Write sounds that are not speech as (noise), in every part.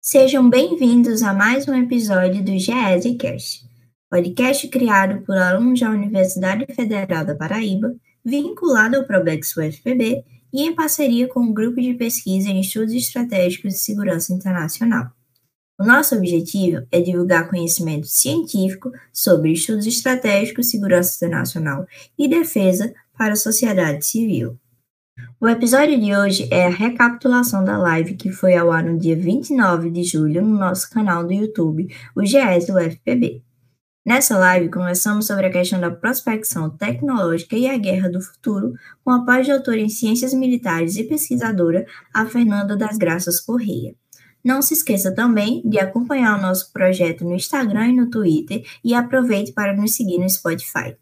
Sejam bem-vindos a mais um episódio do GESCast, podcast criado por alunos da Universidade Federal da Paraíba, vinculado ao Probex UFPB e em parceria com o Grupo de Pesquisa em Estudos Estratégicos de Segurança Internacional. O nosso objetivo é divulgar conhecimento científico sobre estudos estratégicos, segurança internacional e defesa para a sociedade civil. O episódio de hoje é a recapitulação da live que foi ao ar no dia 29 de julho no nosso canal do YouTube, o GES do FPB. Nessa live, conversamos sobre a questão da prospecção tecnológica e a guerra do futuro, com a pós-doutora em Ciências Militares e pesquisadora, a Fernanda das Graças Correia. Não se esqueça também de acompanhar o nosso projeto no Instagram e no Twitter e aproveite para nos seguir no Spotify.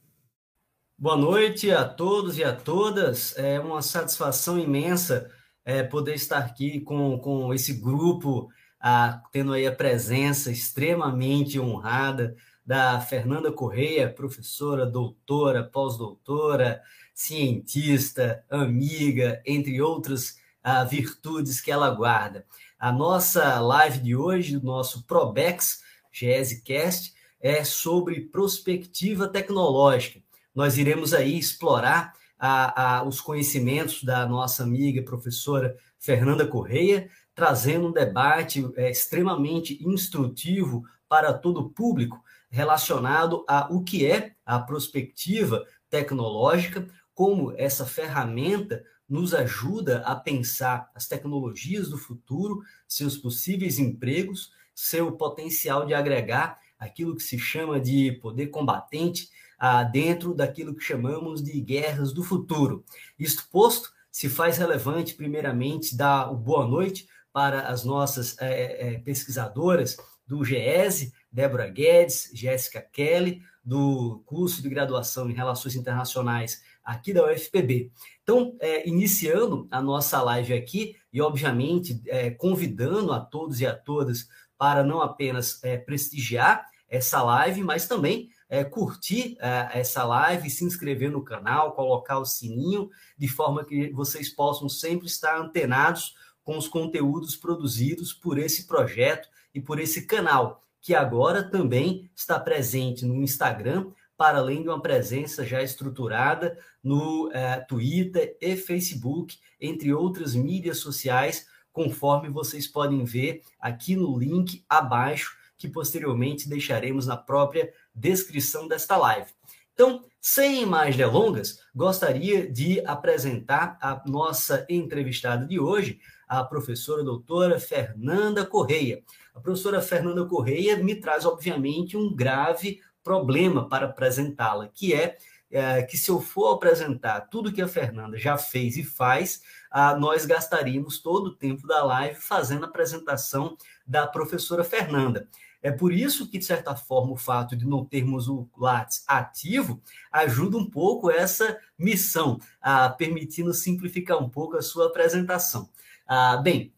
Boa noite a todos e a todas. É uma satisfação imensa é, poder estar aqui com, com esse grupo, a, tendo aí a presença extremamente honrada da Fernanda Correia, professora, doutora, pós-doutora, cientista, amiga, entre outras a, virtudes que ela guarda. A nossa live de hoje, o nosso Probex GESCast, é sobre prospectiva tecnológica. Nós iremos aí explorar a, a, os conhecimentos da nossa amiga professora Fernanda Correia, trazendo um debate é, extremamente instrutivo para todo o público relacionado a o que é a prospectiva tecnológica, como essa ferramenta nos ajuda a pensar as tecnologias do futuro, seus possíveis empregos, seu potencial de agregar aquilo que se chama de poder combatente ah, dentro daquilo que chamamos de guerras do futuro. Isto posto, se faz relevante, primeiramente, dar o boa noite para as nossas é, é, pesquisadoras do GESE, Débora Guedes, Jéssica Kelly, do curso de graduação em Relações Internacionais aqui da UFPB. Então, é, iniciando a nossa live aqui e, obviamente, é, convidando a todos e a todas para não apenas é, prestigiar essa live, mas também é, curtir é, essa live, se inscrever no canal, colocar o sininho, de forma que vocês possam sempre estar antenados com os conteúdos produzidos por esse projeto e por esse canal, que agora também está presente no Instagram, para além de uma presença já estruturada no é, Twitter e Facebook, entre outras mídias sociais, conforme vocês podem ver aqui no link abaixo, que posteriormente deixaremos na própria descrição desta live. Então, sem mais delongas, gostaria de apresentar a nossa entrevistada de hoje, a professora doutora Fernanda Correia. A professora Fernanda Correia me traz, obviamente, um grave problema para apresentá-la, que é, é, que se eu for apresentar tudo que a Fernanda já fez e faz, ah, nós gastaríamos todo o tempo da live fazendo a apresentação da professora Fernanda. É por isso que, de certa forma, o fato de não termos o Lattes ativo ajuda um pouco essa missão, a permitindo simplificar um pouco a sua apresentação. Ah, bem,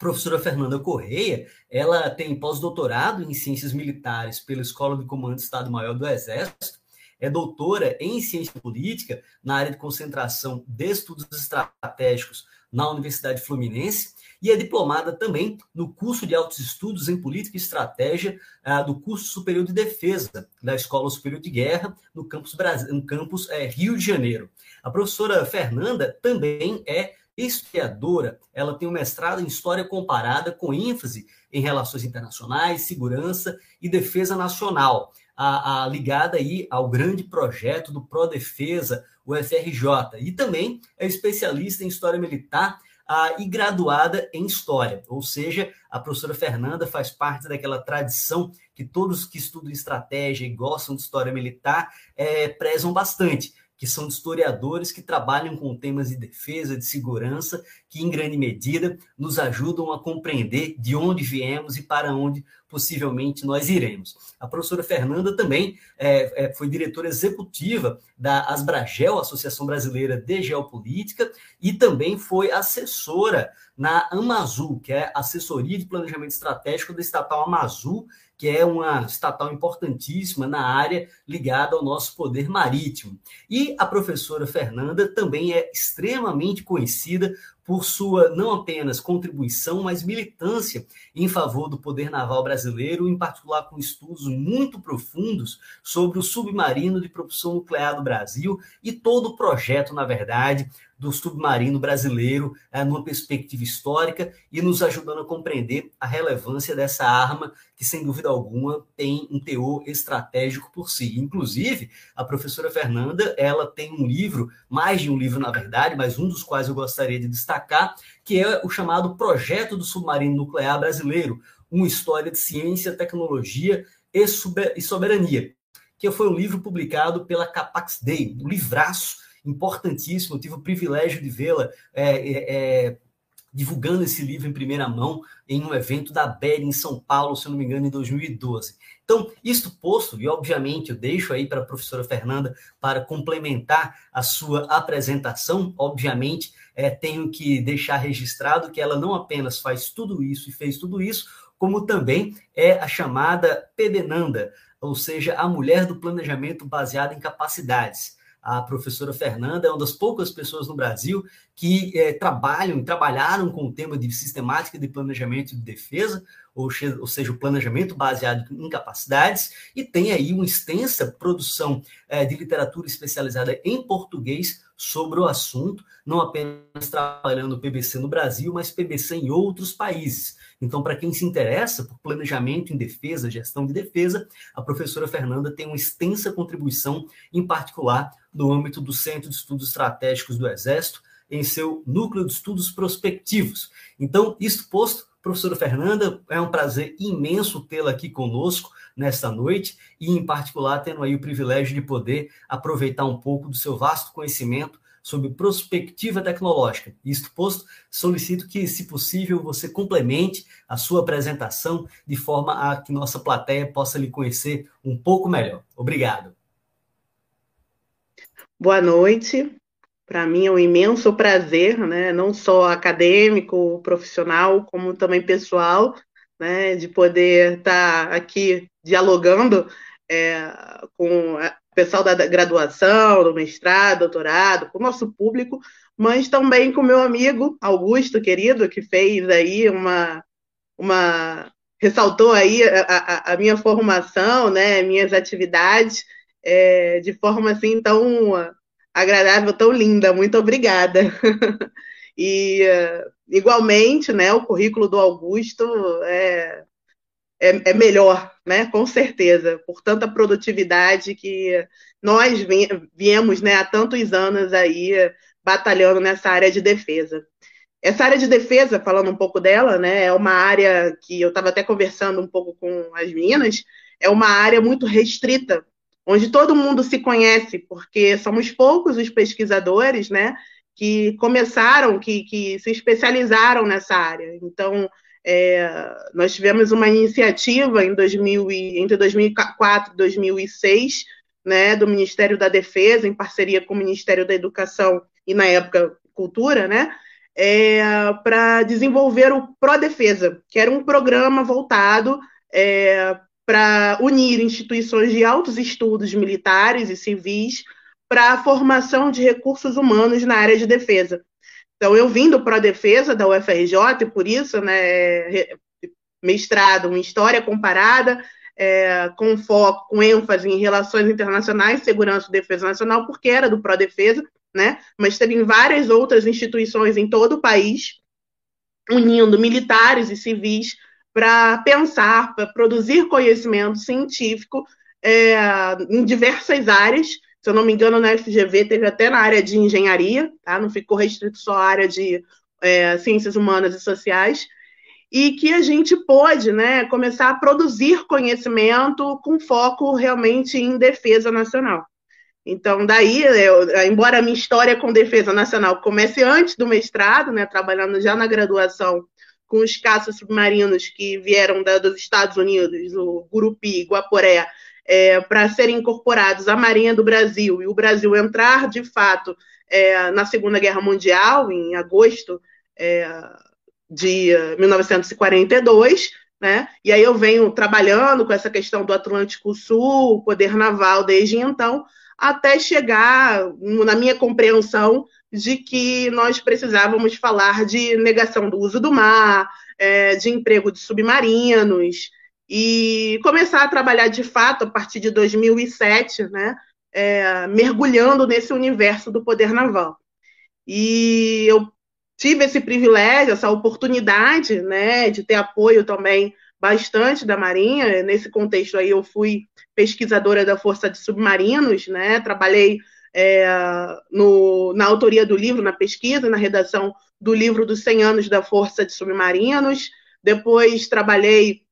professora Fernanda Correia, ela tem pós-doutorado em Ciências Militares pela Escola de Comando de Estado-Maior do Exército, é doutora em Ciência Política na área de concentração de estudos estratégicos na Universidade Fluminense e é diplomada também no curso de altos estudos em política e estratégia uh, do curso superior de defesa da Escola Superior de Guerra no campus, Brasil, no campus é, Rio de Janeiro. A professora Fernanda também é historiadora. Ela tem um mestrado em História Comparada com ênfase em relações internacionais, segurança e defesa nacional. A, a, ligada aí ao grande projeto do Prodefesa, o FRJ, e também é especialista em História Militar ah, e graduada em História. Ou seja, a professora Fernanda faz parte daquela tradição que todos que estudam estratégia e gostam de História Militar é, prezam bastante, que são historiadores que trabalham com temas de defesa, de segurança, que em grande medida nos ajudam a compreender de onde viemos e para onde possivelmente nós iremos. A professora Fernanda também é, é, foi diretora executiva da Asbragel, Associação Brasileira de Geopolítica, e também foi assessora na Amazul, que é Assessoria de Planejamento Estratégico da estatal Amazul, que é uma estatal importantíssima na área ligada ao nosso poder marítimo. E a professora Fernanda também é extremamente conhecida por sua não apenas contribuição, mas militância em favor do poder naval brasileiro, em particular com estudos muito profundos sobre o submarino de propulsão nuclear do Brasil e todo o projeto, na verdade, do submarino brasileiro é, numa perspectiva histórica e nos ajudando a compreender a relevância dessa arma que, sem dúvida alguma, tem um teor estratégico por si. Inclusive, a professora Fernanda, ela tem um livro, mais de um livro, na verdade, mas um dos quais eu gostaria de destacar, que é o chamado Projeto do Submarino Nuclear Brasileiro, uma história de ciência, tecnologia e soberania, que foi um livro publicado pela Capax Day, um livraço importantíssimo. Eu tive o privilégio de vê-la é, é, é, divulgando esse livro em primeira mão em um evento da BED em São Paulo, se eu não me engano, em 2012. Então, isto posto, e obviamente eu deixo aí para a professora Fernanda para complementar a sua apresentação, obviamente, é, tenho que deixar registrado que ela não apenas faz tudo isso e fez tudo isso, como também é a chamada PEDENANDA, ou seja, a mulher do planejamento baseado em capacidades. A professora Fernanda é uma das poucas pessoas no Brasil que é, trabalham, trabalharam com o tema de sistemática de planejamento de defesa, ou, ou seja, o planejamento baseado em capacidades, e tem aí uma extensa produção é, de literatura especializada em português sobre o assunto, não apenas trabalhando PBC no Brasil, mas PBC em outros países. Então, para quem se interessa por planejamento em defesa, gestão de defesa, a professora Fernanda tem uma extensa contribuição, em particular no âmbito do Centro de Estudos Estratégicos do Exército, em seu núcleo de estudos prospectivos. Então, isto posto, professora Fernanda, é um prazer imenso tê-la aqui conosco nesta noite e, em particular, tendo aí o privilégio de poder aproveitar um pouco do seu vasto conhecimento sobre prospectiva tecnológica. Isto posto, solicito que, se possível, você complemente a sua apresentação de forma a que nossa plateia possa lhe conhecer um pouco melhor. Obrigado. Boa noite. Para mim é um imenso prazer, né, não só acadêmico, profissional, como também pessoal, né, de poder estar tá aqui dialogando é, com o pessoal da graduação, do mestrado, doutorado, com o nosso público, mas também com meu amigo Augusto, querido, que fez aí uma, uma ressaltou aí a, a, a minha formação, né, minhas atividades, é, de forma assim tão agradável, tão linda. Muito obrigada. e uh, igualmente, né, o currículo do Augusto é, é, é, melhor, né, com certeza, por tanta produtividade que nós viemos, né, há tantos anos aí batalhando nessa área de defesa. Essa área de defesa, falando um pouco dela, né, é uma área que eu estava até conversando um pouco com as meninas, é uma área muito restrita onde todo mundo se conhece, porque somos poucos os pesquisadores, né, que começaram, que, que se especializaram nessa área. Então, é, nós tivemos uma iniciativa em 2000 e, entre 2004 e 2006, né, do Ministério da Defesa, em parceria com o Ministério da Educação e, na época, Cultura, né, é, para desenvolver o Pro-Defesa, que era um programa voltado é, para unir instituições de altos estudos militares e civis para a formação de recursos humanos na área de defesa. Então, eu vim do Pro-Defesa da UFRJ, por isso, né, mestrado em História Comparada, é, com foco, com ênfase em Relações Internacionais, Segurança e Defesa Nacional, porque era do Pro-Defesa, né, mas teve várias outras instituições em todo o país, unindo militares e civis para pensar, para produzir conhecimento científico é, em diversas áreas. Se eu não me engano, na FGV teve até na área de engenharia, tá? não ficou restrito só à área de é, ciências humanas e sociais, e que a gente pôde né, começar a produzir conhecimento com foco realmente em defesa nacional. Então, daí, eu, embora a minha história com defesa nacional comece antes do mestrado, né, trabalhando já na graduação com os caças submarinos que vieram da, dos Estados Unidos, o Gurupi, Guaporé, é, para serem incorporados à Marinha do Brasil e o Brasil entrar de fato é, na Segunda Guerra Mundial, em agosto é, de 1942, né? E aí eu venho trabalhando com essa questão do Atlântico Sul, poder naval desde então, até chegar na minha compreensão de que nós precisávamos falar de negação do uso do mar, é, de emprego de submarinos, e começar a trabalhar de fato a partir de 2007, né, é, mergulhando nesse universo do poder naval. E eu tive esse privilégio, essa oportunidade, né, de ter apoio também bastante da Marinha. Nesse contexto aí, eu fui pesquisadora da Força de Submarinos, né, trabalhei é, no, na autoria do livro, na pesquisa, na redação do livro dos 100 anos da Força de Submarinos. Depois trabalhei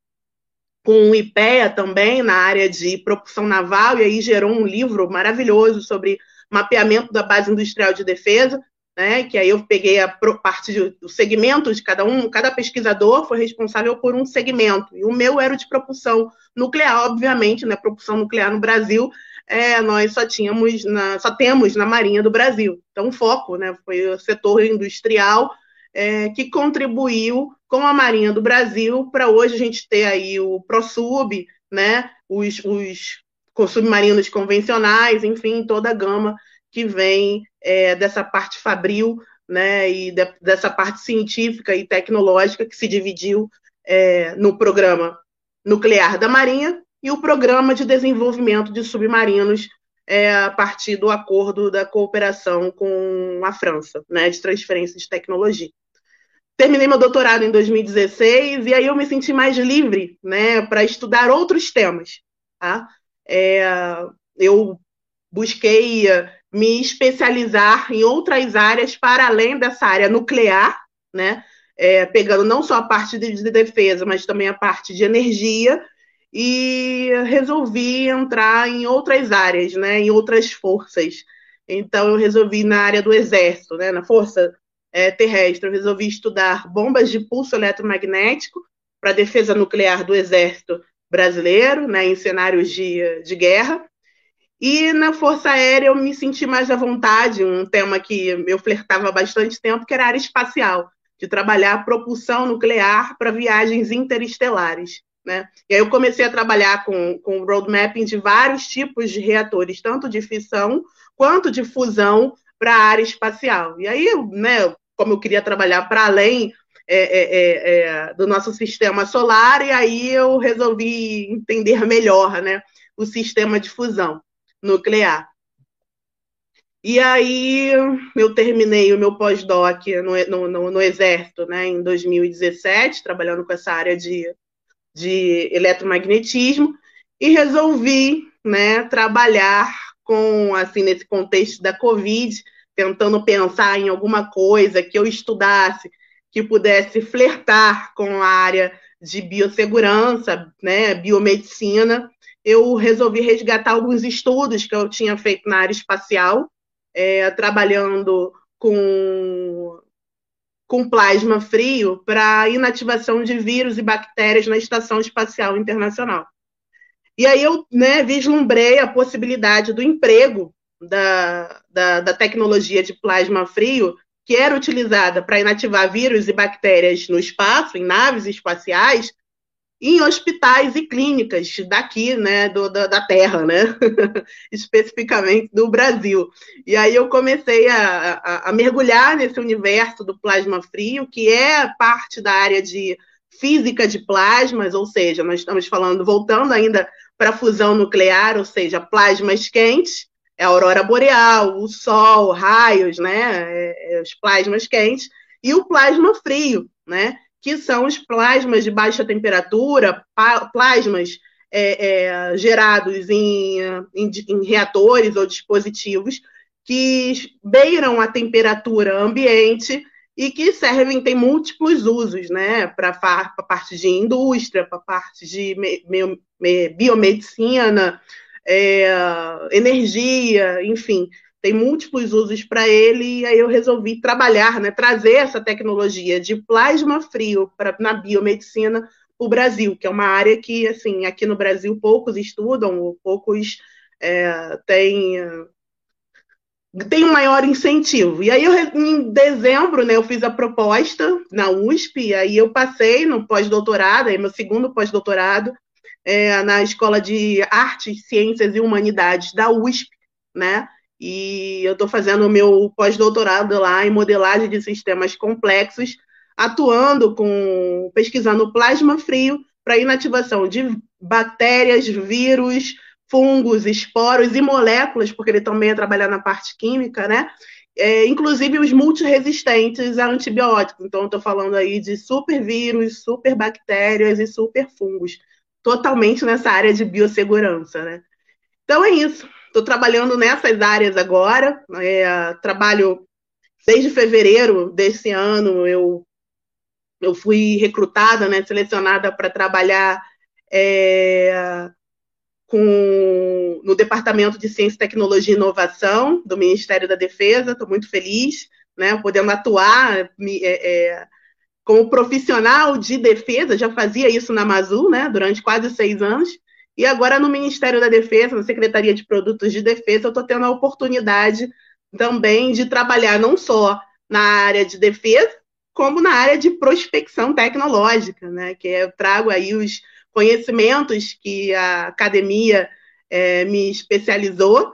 com o IPEA também, na área de propulsão naval, e aí gerou um livro maravilhoso sobre mapeamento da base industrial de defesa, né, que aí eu peguei a parte do segmento de cada um, cada pesquisador foi responsável por um segmento, e o meu era o de propulsão nuclear, obviamente, né, propulsão nuclear no Brasil, é, nós só tínhamos, na, só temos na Marinha do Brasil, então o foco, né, foi o setor industrial, é, que contribuiu com a Marinha do Brasil para hoje a gente ter aí o ProSub, né, os, os submarinos convencionais, enfim, toda a gama que vem é, dessa parte fabril, né, e de, dessa parte científica e tecnológica que se dividiu é, no programa nuclear da Marinha e o programa de desenvolvimento de submarinos é, a partir do acordo da cooperação com a França, né, de transferência de tecnologia terminei meu doutorado em 2016 e aí eu me senti mais livre, né, para estudar outros temas. Tá? É, eu busquei me especializar em outras áreas para além dessa área nuclear, né, é, pegando não só a parte de, de defesa, mas também a parte de energia e resolvi entrar em outras áreas, né, em outras forças. Então eu resolvi na área do exército, né, na força é, terrestre, eu resolvi estudar bombas de pulso eletromagnético para defesa nuclear do Exército Brasileiro, né, em cenários de, de guerra. E na Força Aérea eu me senti mais à vontade, um tema que eu flertava há bastante tempo, que era a área espacial, de trabalhar propulsão nuclear para viagens interestelares. Né? E aí eu comecei a trabalhar com, com roadmapping de vários tipos de reatores, tanto de fissão quanto de fusão para a área espacial. E aí, né, como eu queria trabalhar para além é, é, é, é, do nosso sistema solar, e aí eu resolvi entender melhor né, o sistema de fusão nuclear. E aí eu terminei o meu pós-doc no, no, no, Exército né, em 2017, trabalhando com essa área de, de eletromagnetismo, e resolvi né, trabalhar com, assim, nesse contexto da Covid, tentando pensar em alguma coisa que eu estudasse, que pudesse flertar com a área de biossegurança, né, biomedicina, eu resolvi resgatar alguns estudos que eu tinha feito na área espacial, é, trabalhando com, com plasma frio para inativação de vírus e bactérias na Estação Espacial Internacional. E aí eu né, vislumbrei a possibilidade do emprego da, da, da tecnologia de plasma frio, que era utilizada para inativar vírus e bactérias no espaço, em naves espaciais, em hospitais e clínicas daqui, né, do, da, da Terra, né, (laughs) especificamente do Brasil. E aí eu comecei a, a, a, mergulhar nesse universo do plasma frio, que é parte da área de física de plasmas, ou seja, nós estamos falando, voltando ainda para fusão nuclear, ou seja, plasmas quentes, é a aurora boreal, o sol, raios, né, é, é, os plasmas quentes, e o plasma frio, né, que são os plasmas de baixa temperatura, plasmas é, é, gerados em, em, em reatores ou dispositivos que beiram a temperatura ambiente e que servem, tem múltiplos usos, né, para a parte de indústria, para a parte de me, me, biomedicina, é, energia, enfim, tem múltiplos usos para ele, e aí eu resolvi trabalhar, né, trazer essa tecnologia de plasma frio pra, na biomedicina para o Brasil, que é uma área que, assim, aqui no Brasil poucos estudam, poucos é, têm tem um maior incentivo. E aí, eu, em dezembro, né, eu fiz a proposta na USP, aí eu passei no pós-doutorado, meu segundo pós-doutorado, é, na Escola de Artes, Ciências e Humanidades da USP, né? E eu estou fazendo o meu pós-doutorado lá em modelagem de sistemas complexos, atuando com, pesquisando plasma frio para inativação de bactérias, vírus, fungos, esporos e moléculas, porque ele também é trabalhar na parte química, né? É, inclusive os multiresistentes a antibióticos. Então, estou falando aí de supervírus, superbactérias e superfungos, totalmente nessa área de biossegurança, né? Então é isso. Estou trabalhando nessas áreas agora. É, trabalho desde fevereiro desse ano. Eu eu fui recrutada, né, selecionada para trabalhar é, com, no Departamento de Ciência, Tecnologia e Inovação do Ministério da Defesa. Estou muito feliz, né, podendo atuar me, é, é, como profissional de defesa. Já fazia isso na Amazon, né, durante quase seis anos. E agora no Ministério da Defesa, na Secretaria de Produtos de Defesa, eu estou tendo a oportunidade também de trabalhar não só na área de defesa, como na área de prospecção tecnológica, né? Que eu trago aí os conhecimentos que a academia é, me especializou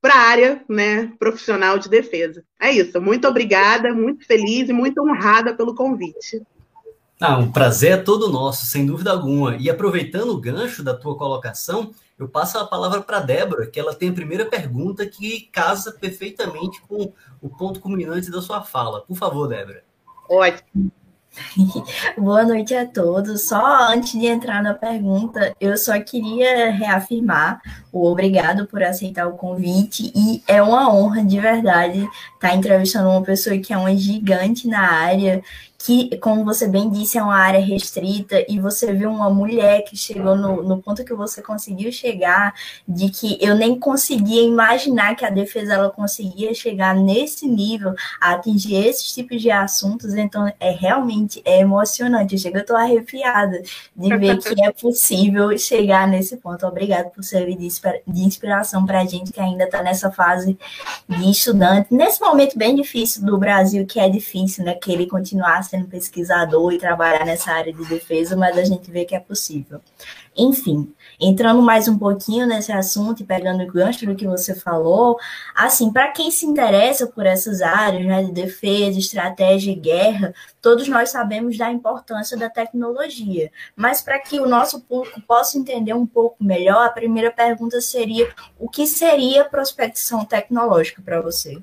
para a área né, profissional de defesa. É isso. Muito obrigada, muito feliz e muito honrada pelo convite. Ah, um prazer é todo nosso, sem dúvida alguma. E aproveitando o gancho da tua colocação, eu passo a palavra para a Débora, que ela tem a primeira pergunta que casa perfeitamente com o ponto culminante da sua fala. Por favor, Débora. Ótimo. (laughs) Boa noite a todos. Só antes de entrar na pergunta, eu só queria reafirmar o obrigado por aceitar o convite e é uma honra de verdade estar entrevistando uma pessoa que é uma gigante na área que, como você bem disse, é uma área restrita, e você viu uma mulher que chegou no, no ponto que você conseguiu chegar, de que eu nem conseguia imaginar que a defesa ela conseguia chegar nesse nível, a atingir esses tipos de assuntos, então é realmente é emocionante. Chega, eu estou arrepiada de ver que é possível chegar nesse ponto. Obrigada por servir de inspiração para a gente que ainda está nessa fase de estudante, nesse momento bem difícil do Brasil, que é difícil, né? Que ele continuar sendo pesquisador e trabalhar nessa área de defesa, mas a gente vê que é possível. Enfim, entrando mais um pouquinho nesse assunto e pegando o gancho do que você falou, assim, para quem se interessa por essas áreas né, de defesa, estratégia e guerra, todos nós sabemos da importância da tecnologia. Mas para que o nosso público possa entender um pouco melhor, a primeira pergunta seria: o que seria prospecção tecnológica para você?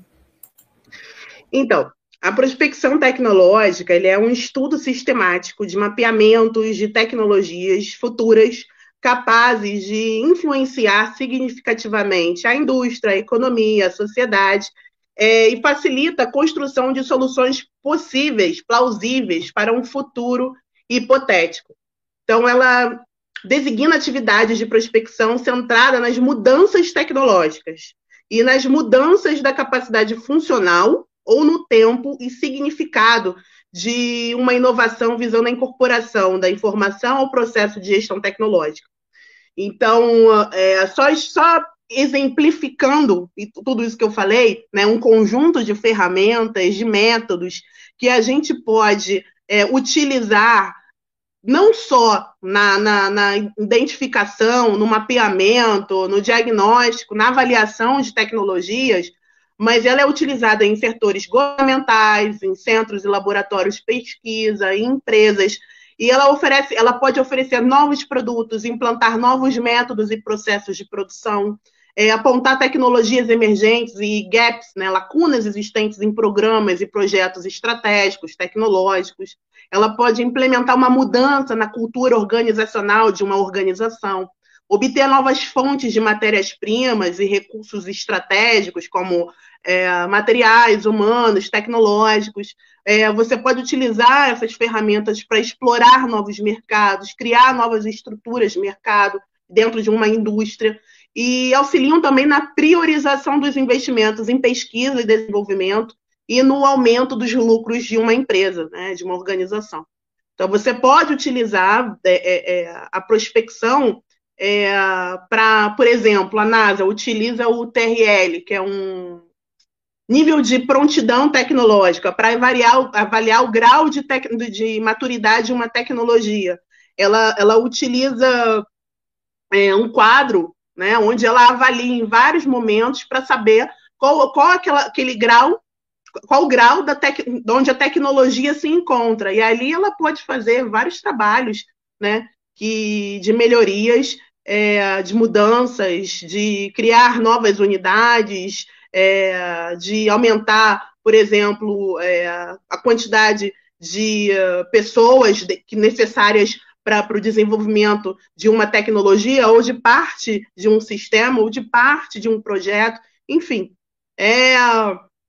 Então, a prospecção tecnológica é um estudo sistemático de mapeamentos de tecnologias futuras capazes de influenciar significativamente a indústria, a economia, a sociedade, é, e facilita a construção de soluções possíveis, plausíveis para um futuro hipotético. Então, ela designa atividades de prospecção centrada nas mudanças tecnológicas e nas mudanças da capacidade funcional ou no tempo e significado de uma inovação visando a incorporação da informação ao processo de gestão tecnológica. Então, é, só, só exemplificando tudo isso que eu falei, né, um conjunto de ferramentas, de métodos que a gente pode é, utilizar não só na, na, na, identificação, no mapeamento, no diagnóstico, na avaliação de tecnologias, mas ela é utilizada em setores governamentais, em centros e laboratórios de pesquisa, em empresas, e ela oferece, ela pode oferecer novos produtos, implantar novos métodos e processos de produção, é, apontar tecnologias emergentes e gaps, né, lacunas existentes em programas e projetos estratégicos, tecnológicos. Ela pode implementar uma mudança na cultura organizacional de uma organização obter novas fontes de matérias-primas e recursos estratégicos, como é, materiais humanos, tecnológicos. É, você pode utilizar essas ferramentas para explorar novos mercados, criar novas estruturas de mercado dentro de uma indústria. e auxiliam também na priorização dos investimentos em pesquisa e desenvolvimento e no aumento dos lucros de uma empresa, né, de uma organização. Então, você pode utilizar é, é, é a prospecção é, para, por exemplo, a NASA utiliza o TRL, que é um nível de prontidão tecnológica, para avaliar, avaliar o grau de, tec, de maturidade de uma tecnologia. Ela, ela utiliza é, um quadro né, onde ela avalia em vários momentos para saber qual, qual aquela, aquele grau qual o grau da tec... onde a tecnologia se encontra. E ali ela pode fazer vários trabalhos né, que, de melhorias, é, de mudanças, de criar novas unidades, é, de aumentar, por exemplo, é, a quantidade de uh, pessoas necessárias para o desenvolvimento de uma tecnologia, ou de parte de um sistema, ou de parte de um projeto, enfim. É,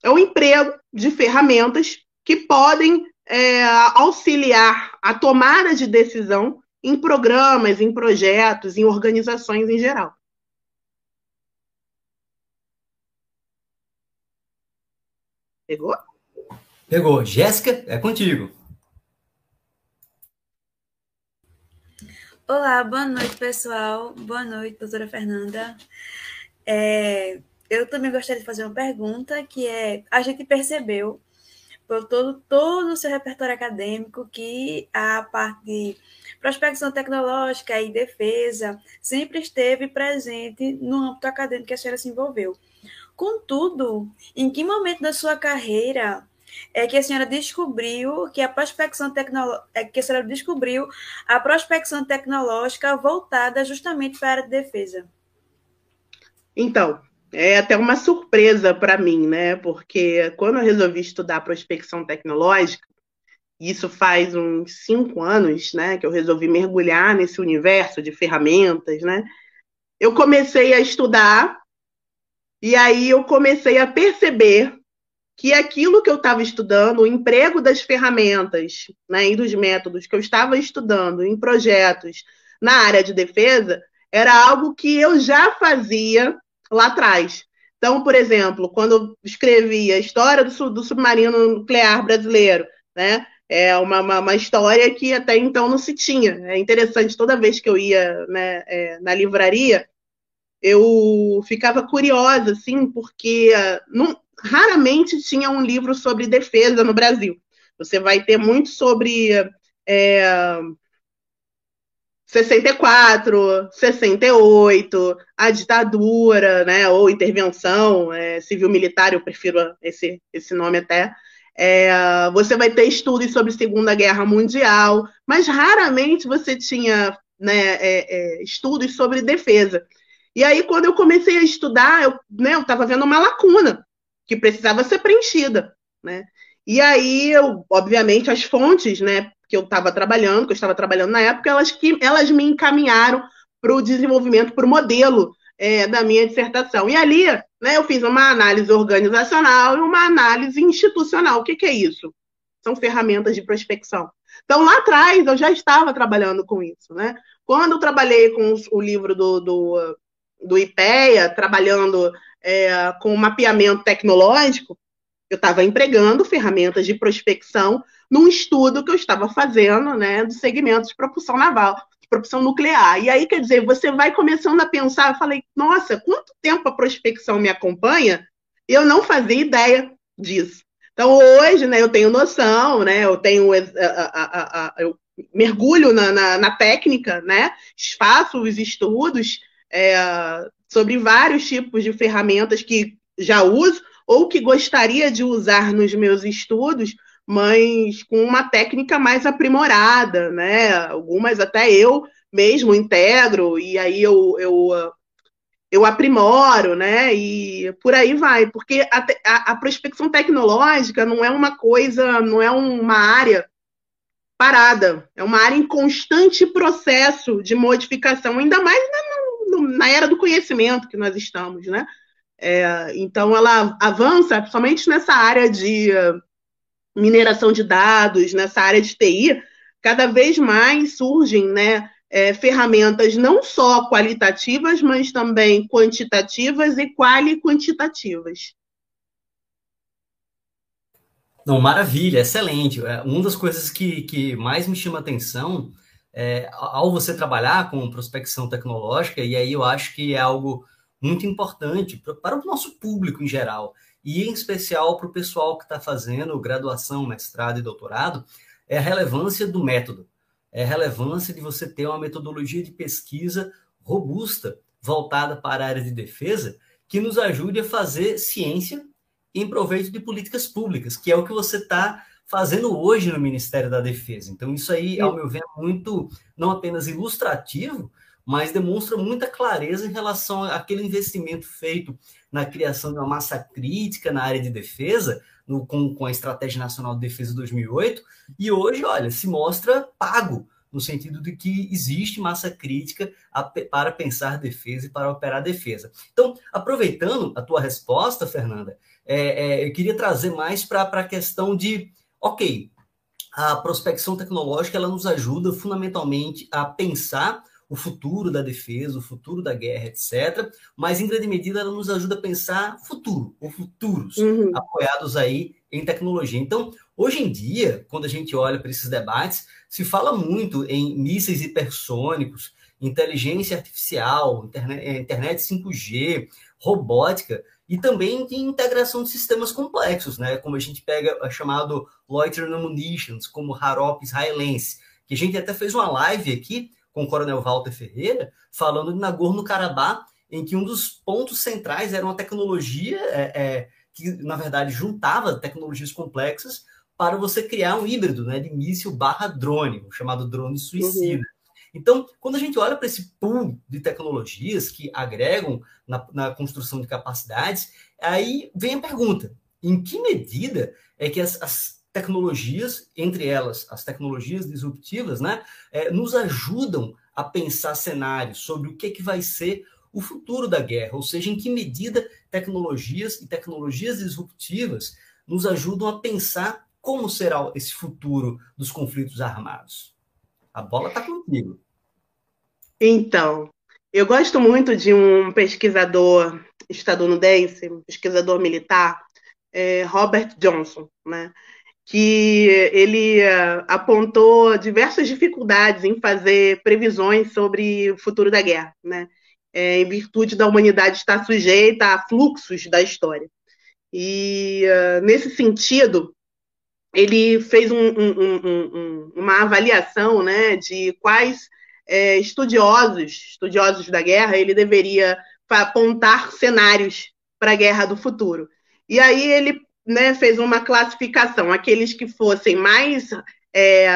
é o emprego de ferramentas que podem é, auxiliar a tomada de decisão em programas, em projetos, em organizações em geral. Pegou? Pegou. Jéssica, é contigo. Olá, boa noite, pessoal. Boa noite, doutora Fernanda. É, eu também gostaria de fazer uma pergunta, que é, a gente percebeu, por todo, todo o seu repertório acadêmico, que a parte de prospecção tecnológica e defesa sempre esteve presente no âmbito acadêmico que a senhora se envolveu. Contudo, em que momento da sua carreira é que a senhora descobriu que a prospecção tecnológica, é que a senhora descobriu a prospecção tecnológica voltada justamente para a defesa? Então, é até uma surpresa para mim, né? Porque quando eu resolvi estudar prospecção tecnológica, isso faz uns cinco anos, né, que eu resolvi mergulhar nesse universo de ferramentas, né? Eu comecei a estudar e aí eu comecei a perceber que aquilo que eu estava estudando, o emprego das ferramentas, né, e dos métodos que eu estava estudando em projetos na área de defesa, era algo que eu já fazia lá atrás. Então, por exemplo, quando eu escrevi a história do, do submarino nuclear brasileiro, né? É uma, uma, uma, história que até então não se tinha. É interessante, toda vez que eu ia né, é, na livraria, eu ficava curiosa, assim, porque não, raramente tinha um livro sobre defesa no Brasil. Você vai ter muito sobre é, 64, 68, a ditadura, né, ou intervenção é, civil-militar, eu prefiro esse, esse nome até. É, você vai ter estudos sobre Segunda Guerra Mundial, mas raramente você tinha né, é, é estudos sobre defesa. E aí, quando eu comecei a estudar, eu né, estava vendo uma lacuna que precisava ser preenchida. Né? E aí, eu, obviamente, as fontes né, que eu estava trabalhando, que eu estava trabalhando na época, elas, que, elas me encaminharam para o desenvolvimento, para o modelo é, da minha dissertação. E ali, né, eu fiz uma análise organizacional e uma análise institucional. O que, que é isso? São ferramentas de prospecção. Então, lá atrás, eu já estava trabalhando com isso. Né? Quando eu trabalhei com o livro do, do, do IPEA, trabalhando é, com mapeamento tecnológico, eu estava empregando ferramentas de prospecção num estudo que eu estava fazendo, né, do segmento de propulsão naval, de propulsão nuclear. E aí, quer dizer, você vai começando a pensar, eu falei, nossa, quanto tempo a prospecção me acompanha? Eu não fazia ideia disso. Então, hoje, né, eu tenho noção, né, eu tenho, a, a, a, eu mergulho na, na, na, técnica, né, faço os estudos é, sobre vários tipos de ferramentas que já uso ou que gostaria de usar nos meus estudos, mas com uma técnica mais aprimorada, né? Algumas até eu mesmo integro, e aí eu, eu, eu aprimoro, né? E por aí vai, porque a, a, a prospecção tecnológica não é uma coisa, não é uma área parada, é uma área em constante processo de modificação, ainda mais na, na era do conhecimento que nós estamos, né? É, então ela avança, principalmente nessa área de mineração de dados, nessa área de TI, cada vez mais surgem né, é, ferramentas não só qualitativas, mas também quantitativas e quali-quantitativas. Não, maravilha, excelente. É, uma das coisas que, que mais me chama atenção é, ao você trabalhar com prospecção tecnológica, e aí eu acho que é algo muito importante para o nosso público em geral, e em especial para o pessoal que está fazendo graduação, mestrado e doutorado, é a relevância do método é a relevância de você ter uma metodologia de pesquisa robusta, voltada para a área de defesa, que nos ajude a fazer ciência em proveito de políticas públicas, que é o que você está fazendo hoje no Ministério da Defesa. Então, isso aí, ao meu ver, é muito, não apenas ilustrativo, mas demonstra muita clareza em relação àquele investimento feito na criação de uma massa crítica na área de defesa, no, com, com a Estratégia Nacional de Defesa 2008, e hoje, olha, se mostra pago, no sentido de que existe massa crítica a, para pensar defesa e para operar defesa. Então, aproveitando a tua resposta, Fernanda, é, é, eu queria trazer mais para a questão de, ok, a prospecção tecnológica ela nos ajuda fundamentalmente a pensar o futuro da defesa, o futuro da guerra, etc. Mas, em grande medida, ela nos ajuda a pensar futuro, ou futuros, uhum. apoiados aí em tecnologia. Então, hoje em dia, quando a gente olha para esses debates, se fala muito em mísseis hipersônicos, inteligência artificial, internet, é, internet 5G, robótica, e também de integração de sistemas complexos, né? Como a gente pega a chamado Loitering Munitions, como Harop israelense, que a gente até fez uma live aqui com o Coronel Walter Ferreira, falando de Nagorno-Karabakh, em que um dos pontos centrais era uma tecnologia é, é, que, na verdade, juntava tecnologias complexas para você criar um híbrido né, de míssil barra drone, o chamado drone suicida. Uhum. Então, quando a gente olha para esse pool de tecnologias que agregam na, na, construção de capacidades, aí vem a pergunta: em que medida é que as, as tecnologias, entre elas as tecnologias disruptivas, né, é, nos ajudam a pensar cenários sobre o que, que vai ser o futuro da guerra, ou seja, em que medida tecnologias e tecnologias disruptivas nos ajudam a pensar como será esse futuro dos conflitos armados. A bola está contigo. Então, eu gosto muito de um pesquisador estadunidense, pesquisador militar, é, Robert Johnson, né? Que ele uh, apontou diversas dificuldades em fazer previsões sobre o futuro da guerra, né? É, em virtude da humanidade estar sujeita a fluxos da história. E, uh, nesse sentido, ele fez um, um, um, uma avaliação né, de quais é, estudiosos, estudiosos da guerra, ele deveria apontar cenários para a guerra do futuro. E aí ele né, fez uma classificação, aqueles que fossem mais é,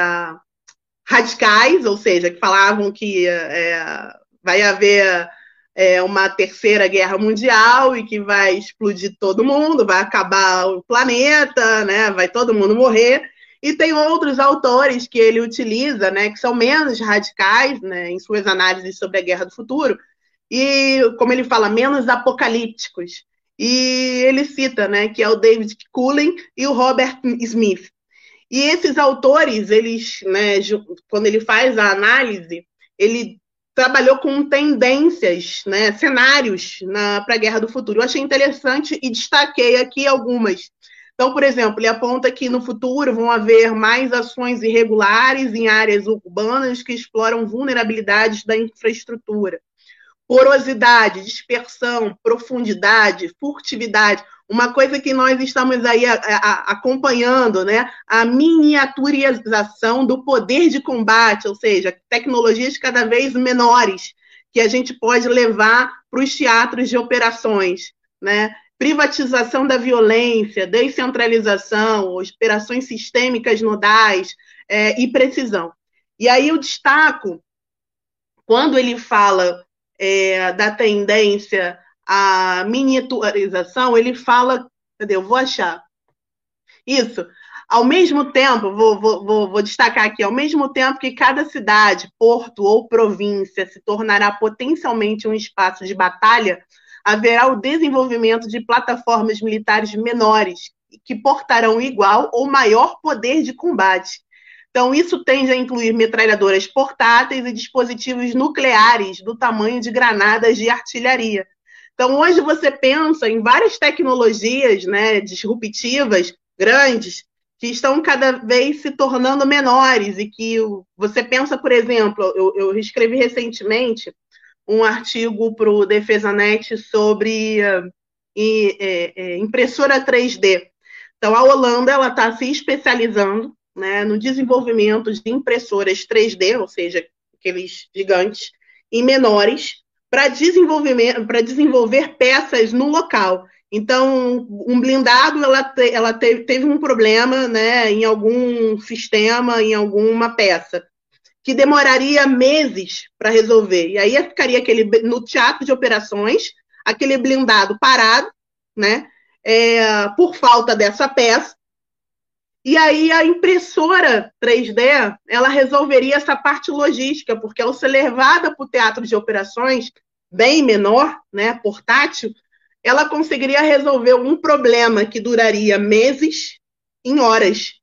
radicais, ou seja, que falavam que é, vai haver é, uma terceira guerra mundial e que vai explodir todo mundo, vai acabar o planeta, né, vai todo mundo morrer. E tem outros autores que ele utiliza, né, que são menos radicais, né, em suas análises sobre a guerra do futuro, e, como ele fala, menos apocalípticos. E ele cita, né, que é o David Cullen e o Robert Smith. E esses autores, eles, né, quando ele faz a análise, ele trabalhou com tendências, né, cenários para a Guerra do Futuro. Eu achei interessante e destaquei aqui algumas. Então, por exemplo, ele aponta que no futuro vão haver mais ações irregulares em áreas urbanas que exploram vulnerabilidades da infraestrutura porosidade, dispersão, profundidade, furtividade, uma coisa que nós estamos aí a, a, acompanhando, né? A miniaturização do poder de combate, ou seja, tecnologias cada vez menores que a gente pode levar para os teatros de operações, né? Privatização da violência, descentralização, operações sistêmicas nodais é, e precisão. E aí eu destaco quando ele fala é, da tendência à miniaturização, ele fala. Cadê? Eu vou achar. Isso. Ao mesmo tempo, vou, vou, vou, vou destacar aqui, ao mesmo tempo que cada cidade, porto ou província se tornará potencialmente um espaço de batalha, haverá o desenvolvimento de plataformas militares menores, que portarão igual ou maior poder de combate, Então, isso tende a incluir metralhadoras portáteis e dispositivos nucleares do tamanho de granadas de artilharia. Então, hoje você pensa em várias tecnologias né, disruptivas, grandes, que estão cada vez se tornando menores e que você pensa, por exemplo, eu, eu escrevi recentemente um artigo para o DefesaNet sobre e, é, é, impressora 3D. Então, a Holanda ela está se especializando né, no desenvolvimento de impressoras 3D, ou seja, aqueles gigantes, e menores, para desenvolver peças no local. Então, um blindado, ela, ela teve, teve um problema né, em algum sistema, em alguma peça, que demoraria meses para resolver. E aí ficaria aquele no teatro de operações, aquele blindado parado, né, é, por falta dessa peça. E aí a impressora 3D, ela resolveria essa parte logística, porque ao ser levada para o teatro de operações, bem menor, né, portátil, ela conseguiria resolver um problema que duraria meses em horas.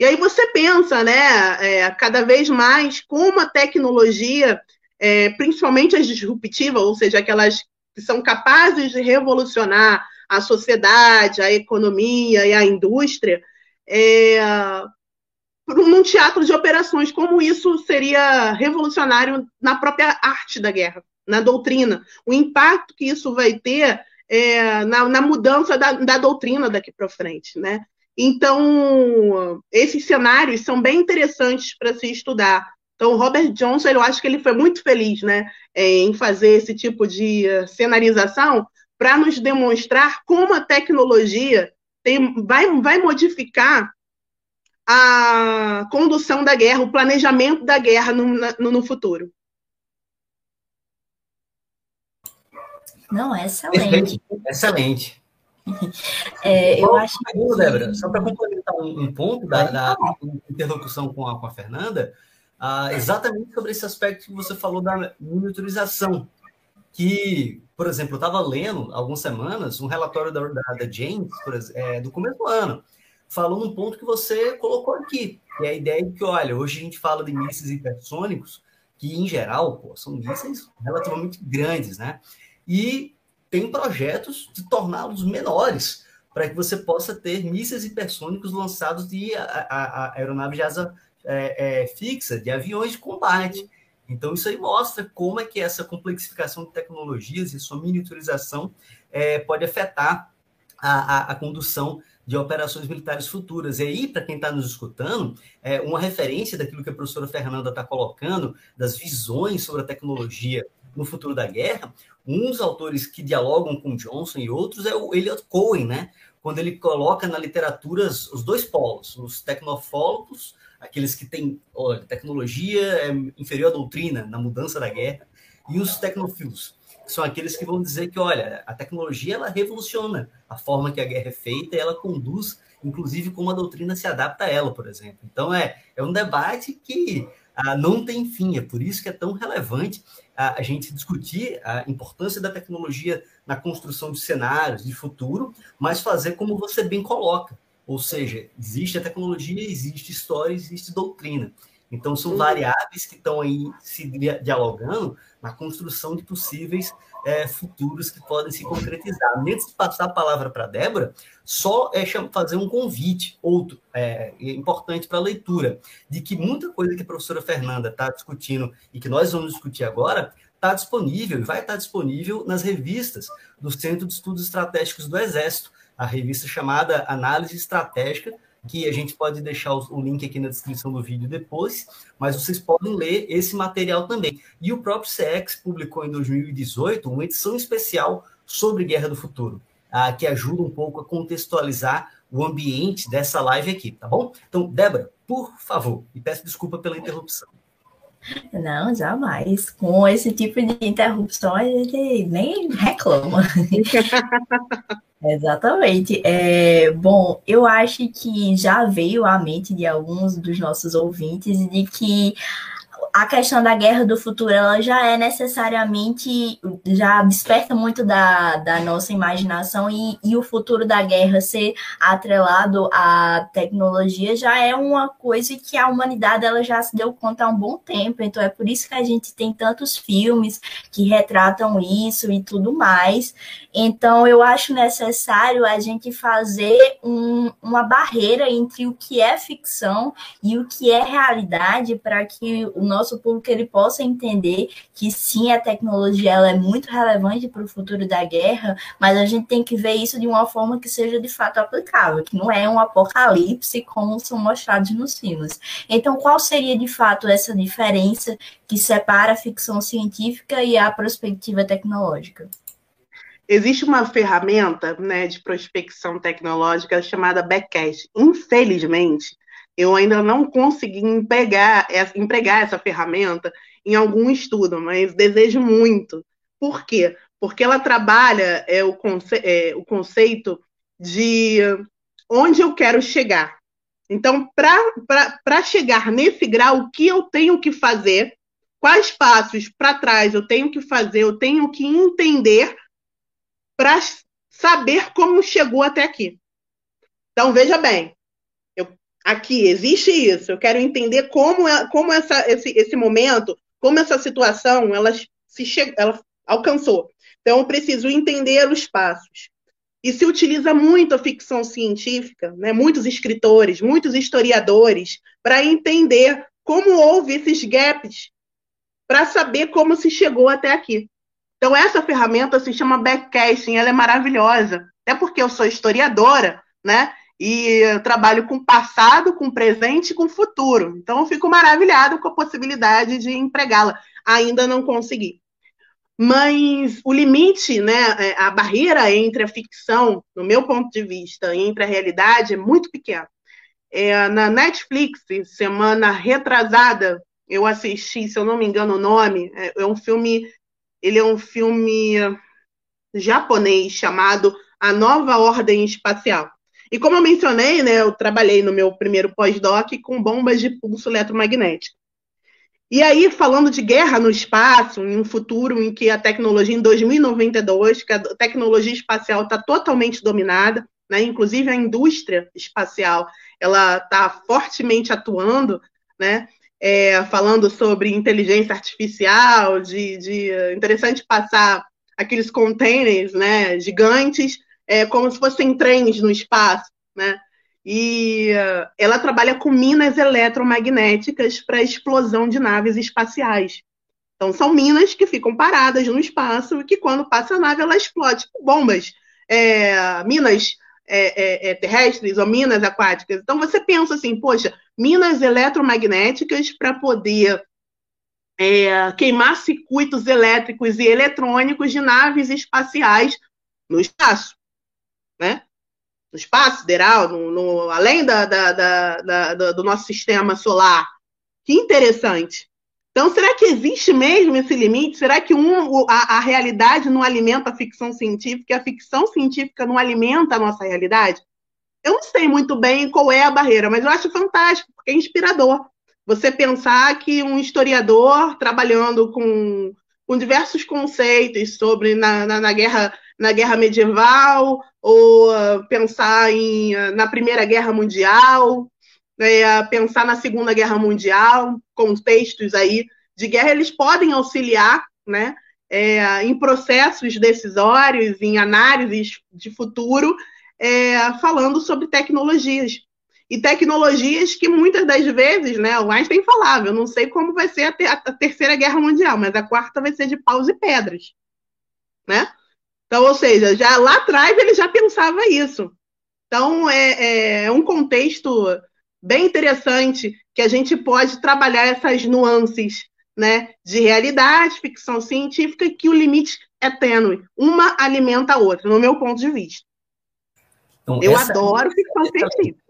E aí você pensa, né, é, cada vez mais como a tecnologia, é, principalmente as disruptivas, ou seja, aquelas que são capazes de revolucionar a sociedade, a economia e a indústria, é, num teatro de operações, como isso seria revolucionário na própria arte da guerra, na doutrina, o impacto que isso vai ter é, na, na, mudança da, da doutrina daqui para frente, né? Então, esses cenários são bem interessantes para se estudar. Então, Robert Johnson, eu acho que ele foi muito feliz né, em fazer esse tipo de cenarização para nos demonstrar como a tecnologia tem, vai, vai modificar a condução da guerra, o planejamento da guerra no, no, no futuro. Não, é excelente. Excelente. É, eu acho que... Débora, só para complementar um, um ponto da, da, interlocução com a, com a Fernanda, ah, exatamente sobre esse aspecto que você falou da monitorização, que, por exemplo, eu estava lendo algumas semanas um relatório da, da, da James, exemplo, é, do começo do ano, falando um ponto que você colocou aqui, que é a ideia de que, olha, hoje a gente fala de mísseis hipersônicos, que em geral pô, são mísseis relativamente grandes, né? E tem projetos de torná-los menores, para que você possa ter mísseis hipersônicos lançados de a, a, a aeronave de asa é, é, fixa, de aviões de combate. Então, isso aí mostra como é que essa complexificação de tecnologias e sua miniaturização é, pode afetar a, a, a, condução de operações militares futuras. E aí, para quem está nos escutando, é, uma referência daquilo que a professora Fernanda está colocando, das visões sobre a tecnologia no futuro da guerra, um dos autores que dialogam com Johnson e outros é o Elliot Cohen, né? Quando ele coloca na literatura os dois polos, os tecnofólogos, aqueles que têm olha, tecnologia é inferior à doutrina na mudança da guerra, e os tecnofilos, que são aqueles que vão dizer que, olha, a tecnologia ela revoluciona a forma que a guerra é feita e ela conduz, inclusive, como a doutrina se adapta a ela, por exemplo. Então, é, é um debate que ah, não tem fim, é por isso que é tão relevante a, a gente discutir a importância da tecnologia na construção de cenários de futuro, mas fazer como você bem coloca. Ou seja, existe a tecnologia, existe história, existe doutrina. Então, são variáveis que estão aí se dialogando na construção de possíveis é, futuros que podem se concretizar. Antes de passar a palavra para a Débora, só é fazer um convite, outro, é, importante para a leitura, de que muita coisa que a professora Fernanda está discutindo e que nós vamos discutir agora está disponível e vai estar disponível nas revistas do Centro de Estudos Estratégicos do Exército, a revista chamada Análise Estratégica, que a gente pode deixar o link aqui na descrição do vídeo depois, mas vocês podem ler esse material também. E o próprio CX publicou em 2018 uma edição especial sobre Guerra do Futuro, ah, que ajuda um pouco a contextualizar o ambiente dessa live aqui, tá bom? Então, Débora, por favor, e peço desculpa pela interrupção. Não, jamais. Com esse tipo de interrupção, a gente nem reclama. (laughs) Exatamente. É, bom, eu acho que já veio à mente de alguns dos nossos ouvintes de que a questão da guerra do futuro, ela já é necessariamente, já desperta muito da, da nossa imaginação e, e o futuro da guerra ser atrelado à tecnologia já é uma coisa que a humanidade ela já se deu conta há um bom tempo, então é por isso que a gente tem tantos filmes que retratam isso e tudo mais. Então, eu acho necessário a gente fazer um, uma barreira entre o que é ficção e o que é realidade para que o nosso público ele possa entender que sim, a tecnologia ela é muito relevante para o futuro da guerra, mas a gente tem que ver isso de uma forma que seja de fato aplicável, que não é um apocalipse como são mostrados nos filmes. Então, qual seria de fato essa diferença que separa a ficção científica e a perspectiva tecnológica? Existe uma ferramenta né, de prospecção tecnológica chamada Backcast. Infelizmente, eu ainda não consegui empregar, empregar essa ferramenta em algum estudo, mas desejo muito. Por quê? Porque ela trabalha é, o, conce é, o conceito de onde eu quero chegar. Então, para chegar nesse grau, o que eu tenho que fazer, quais passos para trás eu tenho que fazer, eu tenho que entender para saber como chegou até aqui. Então, veja bem, aqui existe isso, eu quero entender como, é, como essa, esse, esse momento, como essa situação, ela, se che, ela alcançou. Então, eu preciso entender os passos. E se utiliza muito a ficção científica, né? muitos escritores, muitos historiadores, para entender como houve esses gaps, para saber como se chegou até aqui. Então, essa ferramenta se chama backcasting, ela é maravilhosa. Até porque eu sou historiadora, né? E trabalho com passado, com presente e com futuro. Então, eu fico maravilhado com a possibilidade de empregá-la. Ainda não consegui. Mas o limite, né, é, a barreira entre a ficção, no meu ponto de vista, entre a realidade é muito pequena. É, na Netflix, semana retrasada, eu assisti, se eu não me engano o nome, é, é um filme ele é um filme japonês chamado A Nova Ordem Espacial. E como eu mencionei, né, eu trabalhei no meu primeiro pós-doc com bombas de pulso eletromagnético. E aí, falando de guerra no espaço, em um futuro em que a tecnologia, em 2092, que a tecnologia espacial está totalmente dominada, né, inclusive a indústria espacial, ela está fortemente atuando, né, é, falando sobre inteligência artificial, de, de interessante passar aqueles containers né, gigantes, é, como se fossem trens no espaço, né? E uh, ela trabalha com minas eletromagnéticas para explosão de naves espaciais. Então, são minas que ficam paradas no espaço e que, quando passa a nave, ela explode, tipo bombas, é, minas é, é, é, terrestres ou minas aquáticas. Então você pensa assim, poxa, minas eletromagnéticas para poder é, queimar circuitos elétricos e eletrônicos de naves espaciais no espaço, né? No espaço sideral, no, no além da, da, da, da, do nosso sistema solar. Que interessante. Então, será que existe mesmo esse limite? Será que um, a, a, realidade não alimenta a ficção científica e a ficção científica não alimenta a nossa realidade? Eu não sei muito bem qual é a barreira, mas eu acho fantástico, porque é inspirador. Você pensar que um historiador trabalhando com, com diversos conceitos sobre na, na, na guerra na guerra medieval ou uh, pensar em, uh, na Primeira Guerra Mundial é, pensar na Segunda Guerra Mundial, contextos aí de guerra, eles podem auxiliar né, é, em processos decisórios, em análises de futuro, é, falando sobre tecnologias. E tecnologias que muitas das vezes, né, o Einstein falava, eu não sei como vai ser a, ter, a terceira guerra mundial, mas a quarta vai ser de paus e pedras. Né? Então, ou seja, já lá atrás ele já pensava isso. Então, é, é um contexto bem interessante que a gente pode trabalhar essas nuances né, de realidade, ficção científica, que o limite é tênue. Uma alimenta a outra, no meu ponto de vista. Então, eu adoro ficção científica.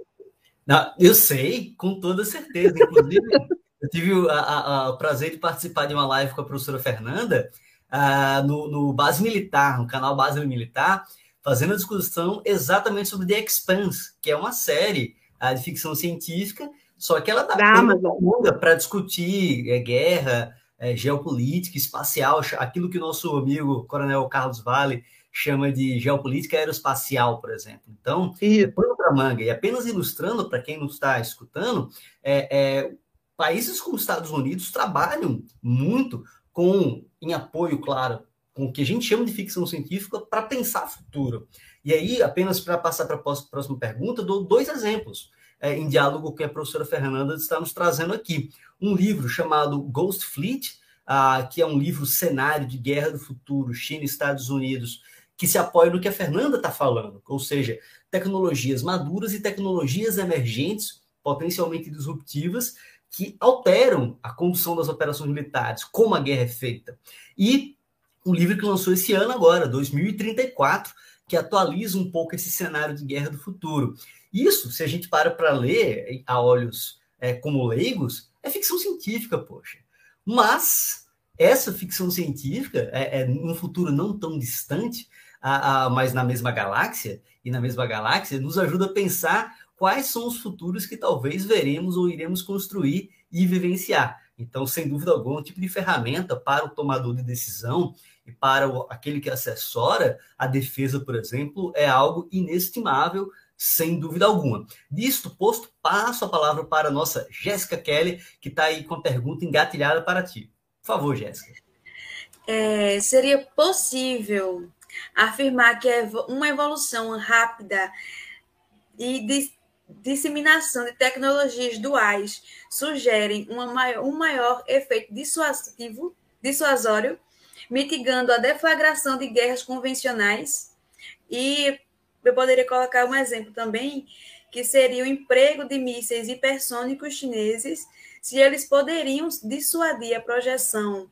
Não, eu sei, com toda certeza. Inclusive, (laughs) eu tive a, a, a, o prazer de participar de uma live com a professora Fernanda uh, no, no Base Militar, no canal Base Militar, fazendo a discussão exatamente sobre The Expanse, que é uma série de ficção científica, Só que ela dá longa para discutir é, guerra, é, geopolítica, espacial, aquilo que o nosso amigo Coronel Carlos Vale chama de geopolítica aeroespacial, por exemplo. Então, e... põe para manga. E apenas ilustrando para quem não está escutando, é, é, países como os Estados Unidos trabalham muito com, em apoio, claro, com o que a gente chama de ficção científica para pensar futuro. E aí, apenas para passar para a próxima pergunta, dou dois exemplos é, em diálogo com a professora Fernanda está nos trazendo aqui. Um livro chamado Ghost Fleet, ah, que é um livro cenário de guerra do futuro, China e Estados Unidos, que se apoia no que a Fernanda está falando, ou seja, tecnologias maduras e tecnologias emergentes, potencialmente disruptivas, que alteram a condução das operações militares, como a guerra é feita. E um livro que lançou esse ano agora, 2034, que atualiza um pouco esse cenário de guerra do futuro. Isso, se a gente para para ler a olhos é, como leigos, é ficção científica, poxa. Mas essa ficção científica, é, é num futuro não tão distante, a, a, mas na mesma galáxia, e na mesma galáxia, nos ajuda a pensar quais são os futuros que talvez veremos ou iremos construir e vivenciar. Então, sem dúvida alguma, um tipo de ferramenta para o tomador de decisão e para o, aquele que assessora a defesa, por exemplo, é algo inestimável, sem dúvida alguma. Disto posto, passo a palavra para a nossa Jéssica Kelly, que está aí com a pergunta engatilhada para ti. Por favor, Jéssica. É, seria possível afirmar que uma evolução rápida e de disseminação de tecnologias duais sugerem maior, um maior efeito dissuasivo, dissuasório, mitigando a deflagração de guerras convencionais. E eu poderia colocar um exemplo também, que seria o emprego de mísseis hipersônicos chineses, se eles poderiam dissuadir a projeção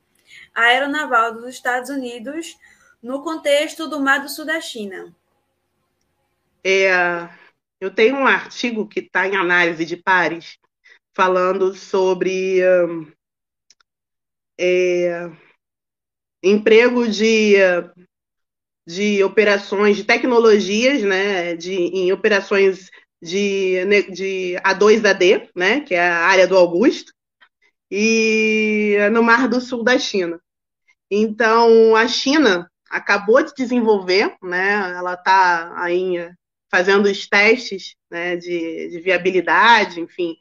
aeronaval dos Estados Unidos no contexto do Mar do Sul da China. É, eu tenho um artigo que está em análise de pares, falando sobre é, emprego de, de operações, de tecnologias, né, de, em operações de, de A2AD, né, que é a área do Augusto, e no Mar do Sul da China. Então, a China acabou de desenvolver, né, ela está aí fazendo os testes né, de, de viabilidade, enfim,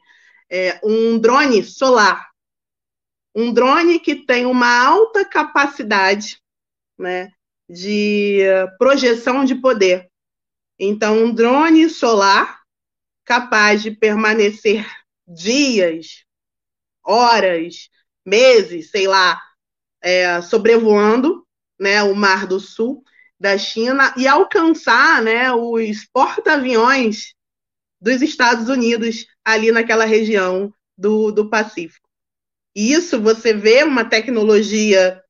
é, um drone solar. Um drone que tem uma alta capacidade né, de projeção de poder. Então, um drone solar capaz de permanecer dias, horas, meses, sei lá, é, sobrevoando né, o Mar do Sul da China e alcançar né, os porta-aviões dos Estados Unidos ali naquela região do, do Pacífico. E isso você vê uma tecnologia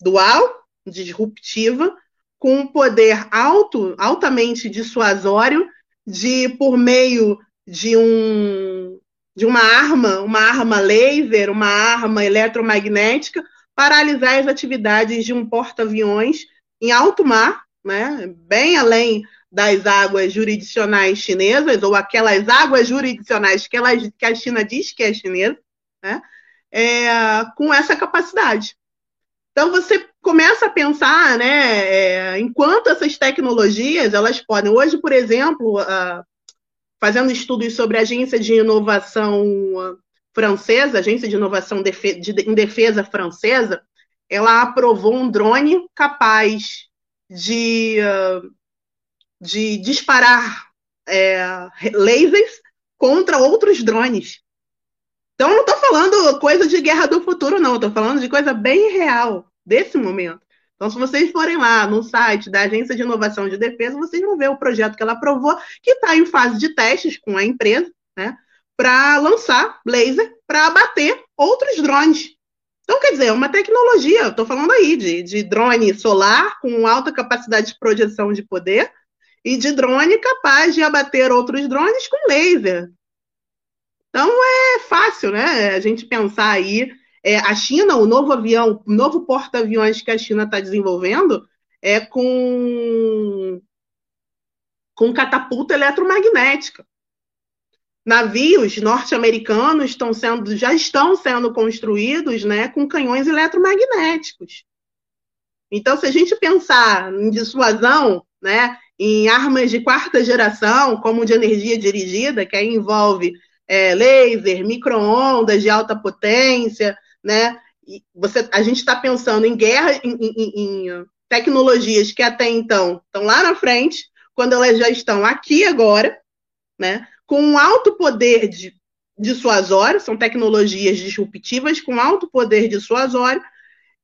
dual, disruptiva, com um poder alto, altamente dissuasório, de por meio de um de uma arma, uma arma laser, uma arma eletromagnética, paralisar as atividades de um porta-aviões em alto mar, né, bem além das águas jurisdicionais chinesas, ou aquelas águas jurisdicionais que, ela, que a China diz que é chinesa, né, é, com essa capacidade. Então você começa a pensar, né, é, enquanto essas tecnologias elas podem, hoje, por exemplo, uh, fazendo estudos sobre agência de inovação francesa, agência de inovação de, em defesa francesa, ela aprovou um drone capaz de, de disparar é, lasers contra outros drones. Então, não estou falando coisa de guerra do futuro, não. Estou falando de coisa bem real, desse momento. Então, se vocês forem lá no site da Agência de Inovação de Defesa, vocês vão ver o projeto que ela aprovou, que está em fase de testes com a empresa, né, para lançar laser para abater outros drones. Então, quer dizer, é uma tecnologia, estou falando aí de, de drone solar com alta capacidade de projeção de poder e de drone capaz de abater outros drones com laser. Então é fácil, né? A gente pensar aí. É, a China, o novo avião, o novo porta-aviões que a China está desenvolvendo é com, com catapulta eletromagnética. Navios norte-americanos estão sendo, já estão sendo construídos né, com canhões eletromagnéticos. Então, se a gente pensar em dissuasão, né, em armas de quarta geração, como de energia dirigida, que envolve é, laser, micro-ondas de alta potência, né? Você, a gente está pensando em guerra, em, em, em tecnologias que até então estão lá na frente, quando elas já estão aqui agora, né? Com um alto poder de dissuasório, são tecnologias disruptivas com alto poder dissuasório,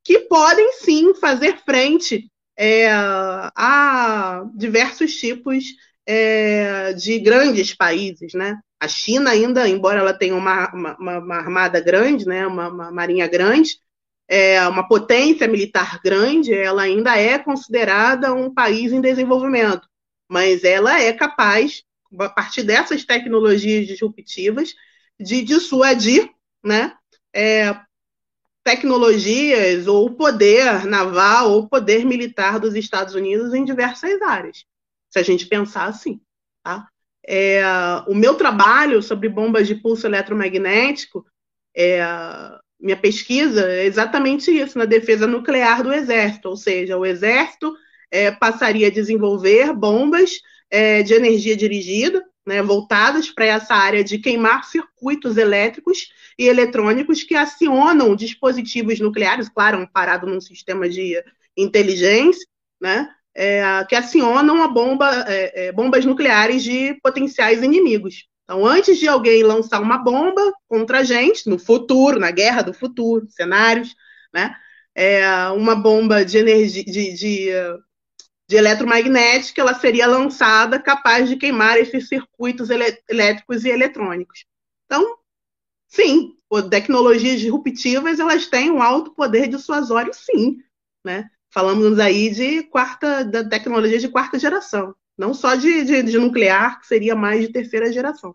que podem sim fazer frente é, a diversos tipos é, de grandes países, né? A China ainda, embora ela tenha uma, uma, uma armada grande, né, uma, uma marinha grande, é, uma potência militar grande, ela ainda é considerada um país em desenvolvimento, mas ela é capaz, a partir dessas tecnologias disruptivas, de dissuadir né, é, tecnologias ou poder naval ou poder militar dos Estados Unidos em diversas áreas, se a gente pensar assim. Tá? É, o meu trabalho sobre bombas de pulso eletromagnético, é, minha pesquisa é exatamente isso, na defesa nuclear do Exército, ou seja, o Exército é, passaria a desenvolver bombas é, de energia dirigida, né, voltadas para essa área de queimar circuitos elétricos e eletrônicos que acionam dispositivos nucleares, claro, amparado num sistema de inteligência, né, é, que acionam bomba, é, é, bombas nucleares de potenciais inimigos. Então, antes de alguém lançar uma bomba contra a gente, no futuro, na guerra do futuro, cenários, né, é, uma bomba de energia, de, de de eletromagnética, ela seria lançada capaz de queimar esses circuitos elétricos e eletrônicos. Então, sim, tecnologias disruptivas, elas têm um alto poder dissuasório, sim, né? Falamos aí de quarta, da tecnologia de quarta geração, não só de, de, de nuclear, que seria mais de terceira geração.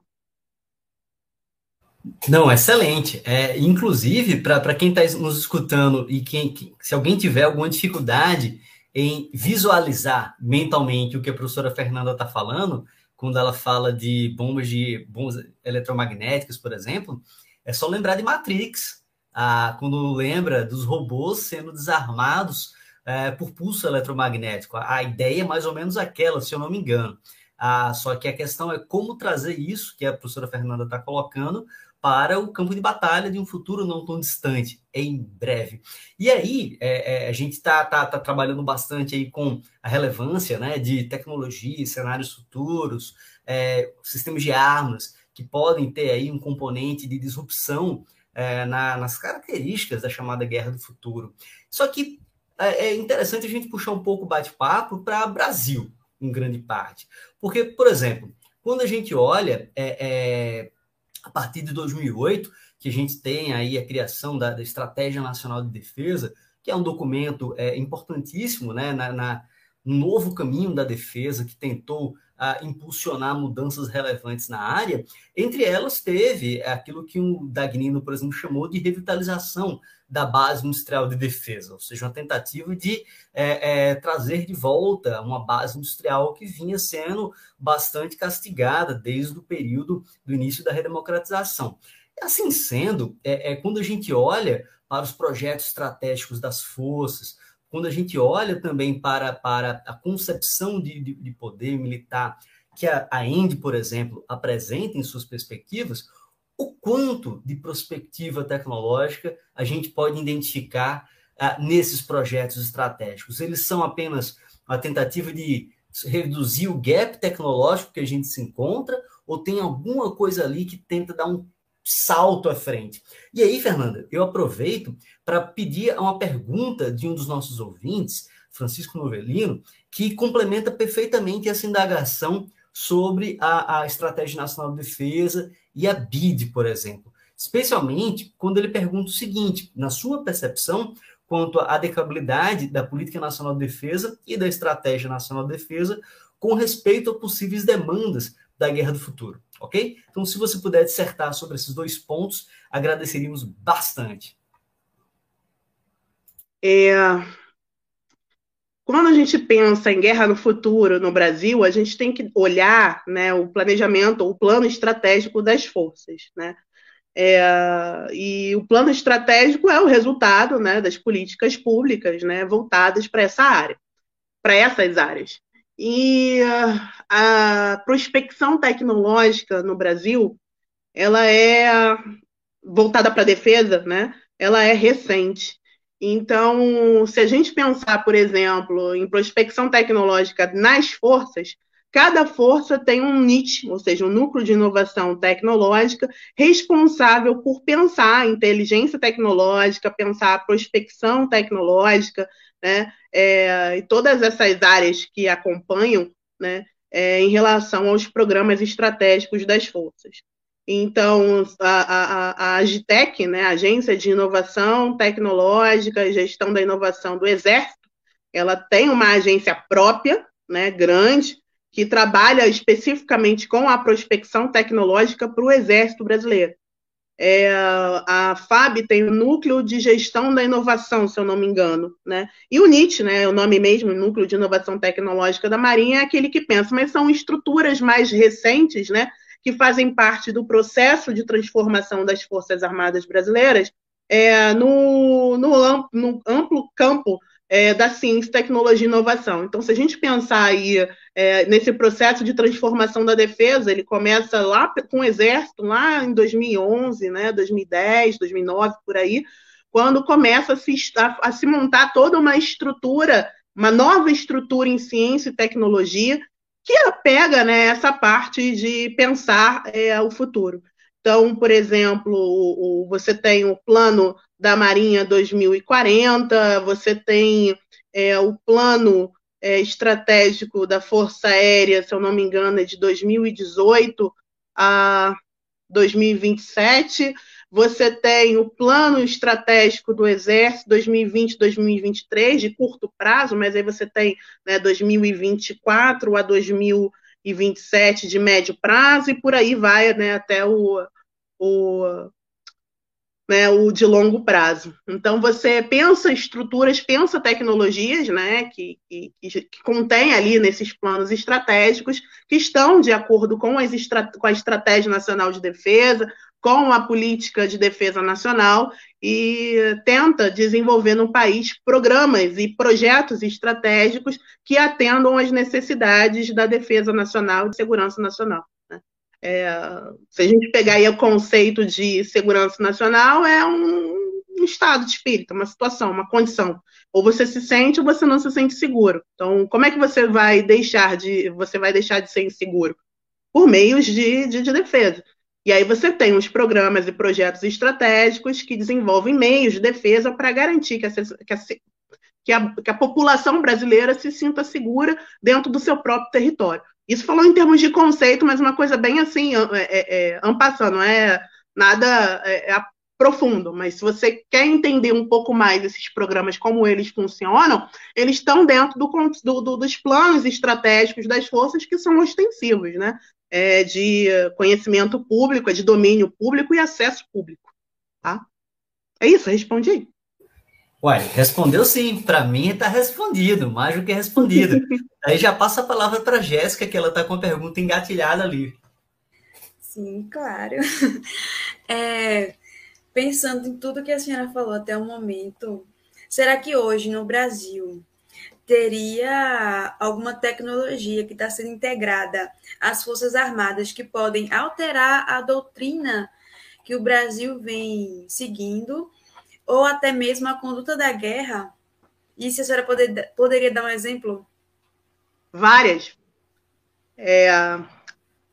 Não, excelente. É, inclusive, para quem está nos escutando e quem, se alguém tiver alguma dificuldade em visualizar mentalmente o que a professora Fernanda está falando, quando ela fala de bombas de bombas eletromagnéticas, por exemplo, é só lembrar de Matrix, ah, quando lembra dos robôs sendo desarmados é, por pulso eletromagnético. A, ideia é mais ou menos aquela, se eu não me engano. Ah, só que a questão é como trazer isso que a professora Fernanda está colocando para o campo de batalha de um futuro não tão distante, em breve. E aí, é, é, a gente está tá, tá trabalhando bastante aí com a relevância né, de tecnologia, cenários futuros, é, sistemas de armas, que podem ter aí um componente de disrupção é, na, nas características da chamada guerra do futuro. Só que é, é interessante a gente puxar um pouco o bate-papo para Brasil, em grande parte. Porque, por exemplo, quando a gente olha é, a partir de 2008, que a gente tem aí a criação da, da Estratégia Nacional de Defesa, que é um documento é, importantíssimo né, na, na, no novo caminho da defesa, que tentou a, impulsionar mudanças relevantes na área. Entre elas, teve aquilo que o Dagnino, por exemplo, chamou de revitalização da base industrial de defesa, ou seja, uma tentativa de é, é, trazer de volta uma base industrial que vinha sendo bastante castigada desde o período do início da redemocratização. Assim sendo, é, é quando a gente olha para os projetos estratégicos das forças, quando a gente olha também para, para a concepção de, de, de poder militar que a, a END, por exemplo, apresenta em suas perspectivas, o quanto de prospectiva tecnológica a gente pode identificar ah, nesses projetos estratégicos. Eles são apenas uma tentativa de reduzir o gap tecnológico que a gente se encontra, ou tem alguma coisa ali que tenta dar um salto à frente. E aí, Fernanda, eu aproveito para pedir uma pergunta de um dos nossos ouvintes, Francisco Novelino, que complementa perfeitamente essa indagação sobre a, a Estratégia Nacional de Defesa e a BID, por exemplo. Especialmente quando ele pergunta o seguinte: na sua percepção, quanto à adequabilidade da Política Nacional de Defesa e da Estratégia Nacional de Defesa com respeito a possíveis demandas da guerra do futuro, ok? Então, se você puder dissertar sobre esses dois pontos, agradeceríamos bastante. É, quando a gente pensa em guerra no futuro no Brasil, a gente tem que olhar né, o planejamento, o plano estratégico das forças. Né? É, e o plano estratégico é o resultado né, das políticas públicas né, voltadas para essa área, para essas áreas. E a prospecção tecnológica no Brasil, ela é voltada para a defesa, né? Ela é recente. Então, se a gente pensar, por exemplo, em prospecção tecnológica nas forças, Cada força tem um NIT, ou seja, um núcleo de inovação tecnológica, responsável por pensar a inteligência tecnológica, pensar a prospecção tecnológica, né, é, e todas essas áreas que acompanham, né, é, em relação aos programas estratégicos das forças. Então, a, a, a Agitec, né, Agência de Inovação Tecnológica e Gestão da Inovação do Exército, ela tem uma agência própria, né, grande, que trabalha especificamente com a prospecção tecnológica para o Exército Brasileiro. É, a FAB tem o Núcleo de Gestão da Inovação, se eu não me engano, né? E o NIT, né, o nome mesmo, Núcleo de Inovação Tecnológica da Marinha, é aquele que pensa, mas são estruturas mais recentes, né, que fazem parte do processo de transformação das Forças Armadas Brasileiras é, no, no, no amplo campo é, da ciência, tecnologia e inovação. Então, se a gente pensar aí é, nesse processo de transformação da defesa, ele começa lá com o Exército, lá em 2011, né, 2010, 2009, por aí, quando começa a se, a, a se montar toda uma estrutura, uma nova estrutura em ciência e tecnologia, que pega né, essa parte de pensar é, o futuro. Então, por exemplo, o, o, você tem o plano da Marinha 2040, você tem é, o plano é, estratégico da Força Aérea, se eu não me engano, é de 2018 a 2027. Você tem o plano estratégico do Exército 2020-2023, de curto prazo, mas aí você tem né, 2024 a 2027 de médio prazo, e por aí vai né, até o, o né, o de longo prazo. Então, você pensa estruturas, pensa tecnologias né, que, que, que contém ali nesses planos estratégicos, que estão de acordo com, as com a Estratégia Nacional de Defesa, com a política de defesa nacional, e tenta desenvolver no país programas e projetos estratégicos que atendam às necessidades da defesa nacional e de segurança nacional. É, se a gente pegar aí o conceito de segurança nacional, é um, um, estado de espírito, uma situação, uma condição. Ou você se sente ou você não se sente seguro. Então, como é que você vai deixar de você vai deixar de ser inseguro? Por meios de, de, de defesa. E aí você tem os programas e projetos estratégicos que desenvolvem meios de defesa para garantir que a, que, a, que, a, que a população brasileira se sinta segura dentro do seu próprio território. Isso falou em termos de conceito, mas uma coisa bem assim, é, é, é não é nada é, é profundo, mas se você quer entender um pouco mais esses programas, como eles funcionam, eles estão dentro do, do, dos planos estratégicos das forças que são ostensivos, né? É de conhecimento público, é de domínio público e acesso público. Tá? É isso, respondi. Uai, respondeu sim. Para mim está respondido, mais do que respondido. (laughs) Aí já passa a palavra para Jéssica, que ela está com a pergunta engatilhada ali. Sim, claro. (laughs) É, pensando em tudo que a senhora falou até o momento, será que hoje no Brasil teria alguma tecnologia que está sendo integrada às Forças Armadas que podem alterar a doutrina que o Brasil vem seguindo ou até mesmo a conduta da guerra? E se a senhora poder, poderia dar um exemplo? Várias. É, a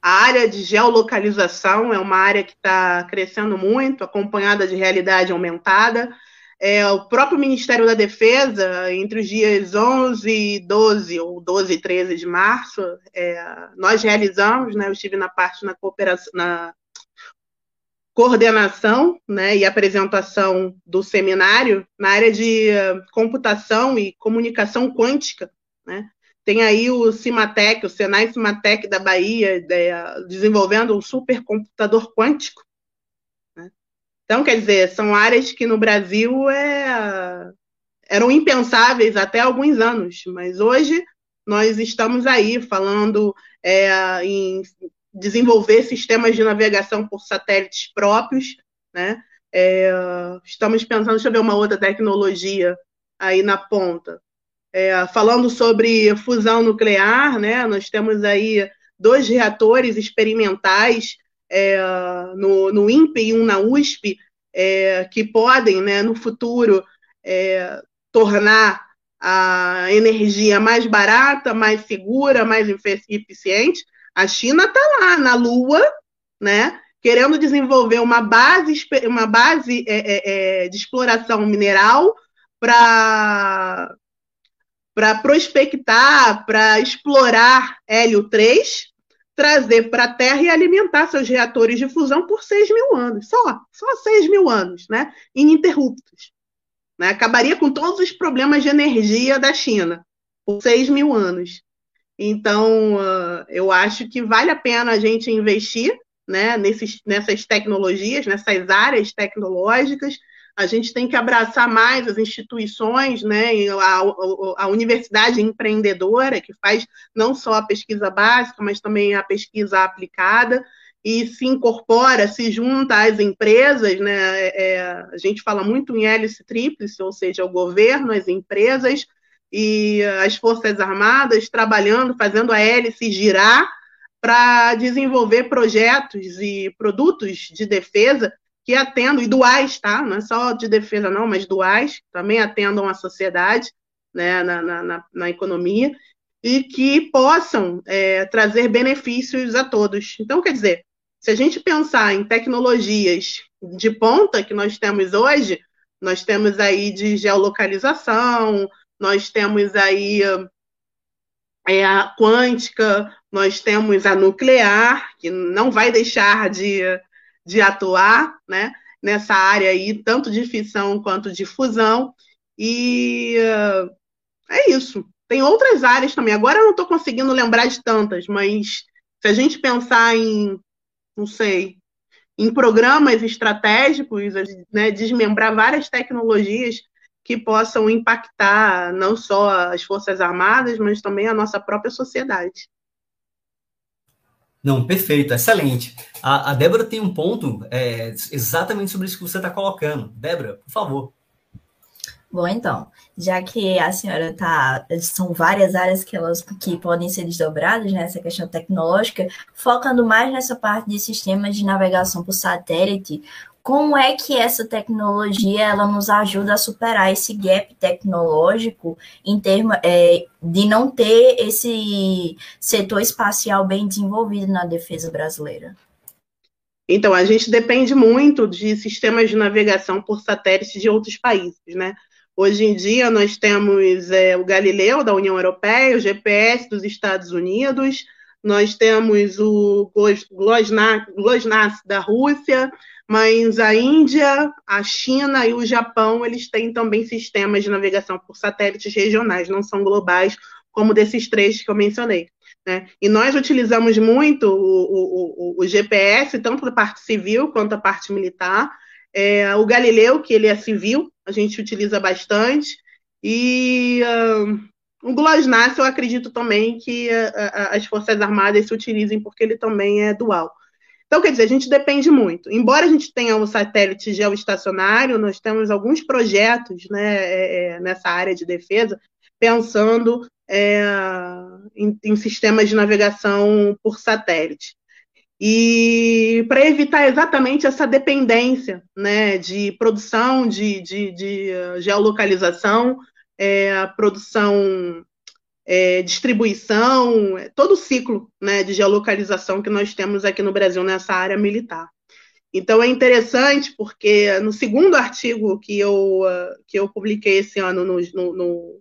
área de geolocalização é uma área que está crescendo muito, acompanhada de realidade aumentada. É, o próprio Ministério da Defesa, entre os dias 11 e 12, ou 12 e 13 de março, é, nós realizamos, né, eu estive na parte na cooperação, na coordenação né, e apresentação do seminário na área de uh, computação e comunicação quântica. Né? Tem aí o Cimatec, o Senai Cimatec da Bahia, de, desenvolvendo um supercomputador quântico. Né? Então, quer dizer, são áreas que no Brasil é, eram impensáveis até alguns anos, mas hoje nós estamos aí falando é, em desenvolver sistemas de navegação por satélites próprios, né? É, estamos pensando, deixa eu ver uma outra tecnologia aí na ponta. É, falando sobre fusão nuclear, né? Nós temos aí dois reatores experimentais é, no, no INPE e um na USP, é, que podem, né, no futuro, é, tornar a energia mais barata, mais segura, mais eficiente. A China está lá na Lua, né, querendo desenvolver uma base, uma base é, é, é de exploração mineral para para prospectar, para explorar hélio 3, trazer para a Terra e alimentar seus reatores de fusão por 6 mil anos, só, só 6 mil anos, né? Ininterruptos. Né? Acabaria com todos os problemas de energia da China por 6 mil anos. Então, uh, eu acho que vale a pena a gente investir né, nesses, nessas tecnologias, nessas áreas tecnológicas. A gente tem que abraçar mais as instituições, né, a, a, a universidade empreendedora, que faz não só a pesquisa básica, mas também a pesquisa aplicada e se incorpora, se junta às empresas, né? É, é, a gente fala muito em hélice tríplice, ou seja, o governo, as empresas e as forças armadas trabalhando, fazendo a hélice girar para desenvolver projetos e produtos de defesa que atendam, e duais, tá? Não é só de defesa, não, mas duais, também atendam a sociedade, né, na, na, na economia, e que possam é, trazer benefícios a todos. Então, quer dizer, se a gente pensar em tecnologias de ponta que nós temos hoje, nós temos aí de geolocalização, nós temos aí é, a quântica, nós temos a nuclear, que não vai deixar de, de atuar né, nessa área aí, tanto de fissão quanto de fusão. E uh, é isso. Tem outras áreas também. Agora eu não estou conseguindo lembrar de tantas, mas se a gente pensar em não sei, em programas estratégicos, né, desmembrar várias tecnologias que possam impactar não só as Forças Armadas, mas também a nossa própria sociedade. Não, perfeito, excelente. A, a Débora tem um ponto é, exatamente sobre isso que você está colocando. Débora, por favor. Bom, então, já que a senhora tá, são várias áreas que elas que podem ser desdobradas nessa né, questão tecnológica, focando mais nessa parte de sistemas de navegação por satélite, como é que essa tecnologia ela nos ajuda a superar esse gap tecnológico em termos é, de não ter esse setor espacial bem desenvolvido na defesa brasileira? Então, a gente depende muito de sistemas de navegação por satélites de outros países, né? Hoje em dia, nós temos é, o Galileu, da União Europeia, o GPS dos Estados Unidos, nós temos o GLONASS da Rússia, mas a Índia, a China e o Japão, eles têm também sistemas de navegação por satélites regionais, não são globais, como desses três que eu mencionei. Né? E nós utilizamos muito o, o, o, o GPS, tanto da parte civil quanto da parte militar, é, o Galileu, que ele é civil, a gente utiliza bastante. E uh, o GLONASS, eu acredito também que uh, as Forças Armadas se utilizem, porque ele também é dual. Então, quer dizer, a gente depende muito. Embora a gente tenha um satélite geoestacionário, nós temos alguns projetos né, é, é, nessa área de defesa, pensando é, em, em, sistemas de navegação por satélite e para evitar exatamente essa dependência né, de produção, de, de, de eh, geolocalização, é, produção, é, distribuição, todo o ciclo né, de geolocalização que nós temos aqui no Brasil nessa área militar. Então é interessante porque no segundo artigo que eu, eh, que eu publiquei esse ano no, no,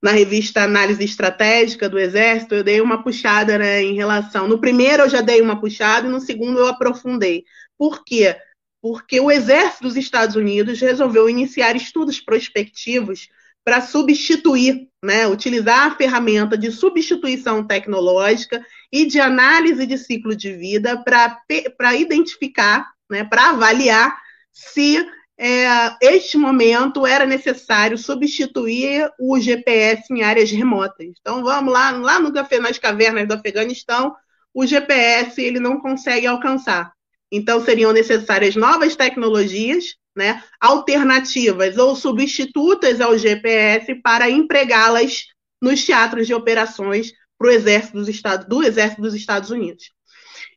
na revista Análise Estratégica do Exército, eu dei uma puxada né, em relação. No primeiro eu já dei uma puxada e no segundo eu aprofundei. Por quê? Porque o Exército dos Estados Unidos resolveu iniciar estudos prospectivos para substituir, né, utilizar a ferramenta de substituição tecnológica e de análise de ciclo de vida para identificar, né, para avaliar se é, este momento era necessário substituir o GPS em áreas remotas. Então vamos lá, lá no, nas cavernas do Afeganistão, o GPS ele não consegue alcançar. Então seriam necessárias novas tecnologias, né, alternativas ou substitutas ao GPS para empregá-las nos teatros de operações para o exército dos Estados, do Exército dos Estados Unidos.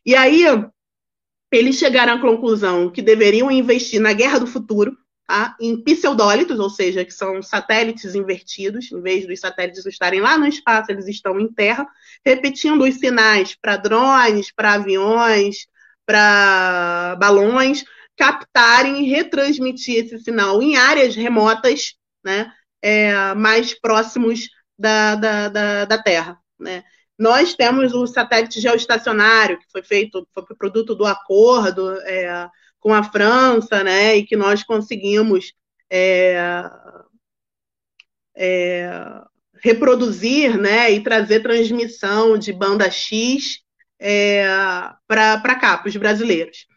E aí eles chegaram à conclusão que deveriam investir na guerra do futuro, tá? em pseudólitos, ou seja, que são satélites invertidos, em vez dos satélites estarem lá no espaço, eles estão em terra, repetindo os sinais para drones, para aviões, para balões, captarem e retransmitir esse sinal em áreas remotas, né, é, mais próximos da, da, da, da Terra. Né? Nós temos o satélite geoestacionário, que foi feito, foi produto do acordo é, com a França, né, e que nós conseguimos é, é, reproduzir né, e trazer transmissão de banda X é, para cá, para os brasileiros.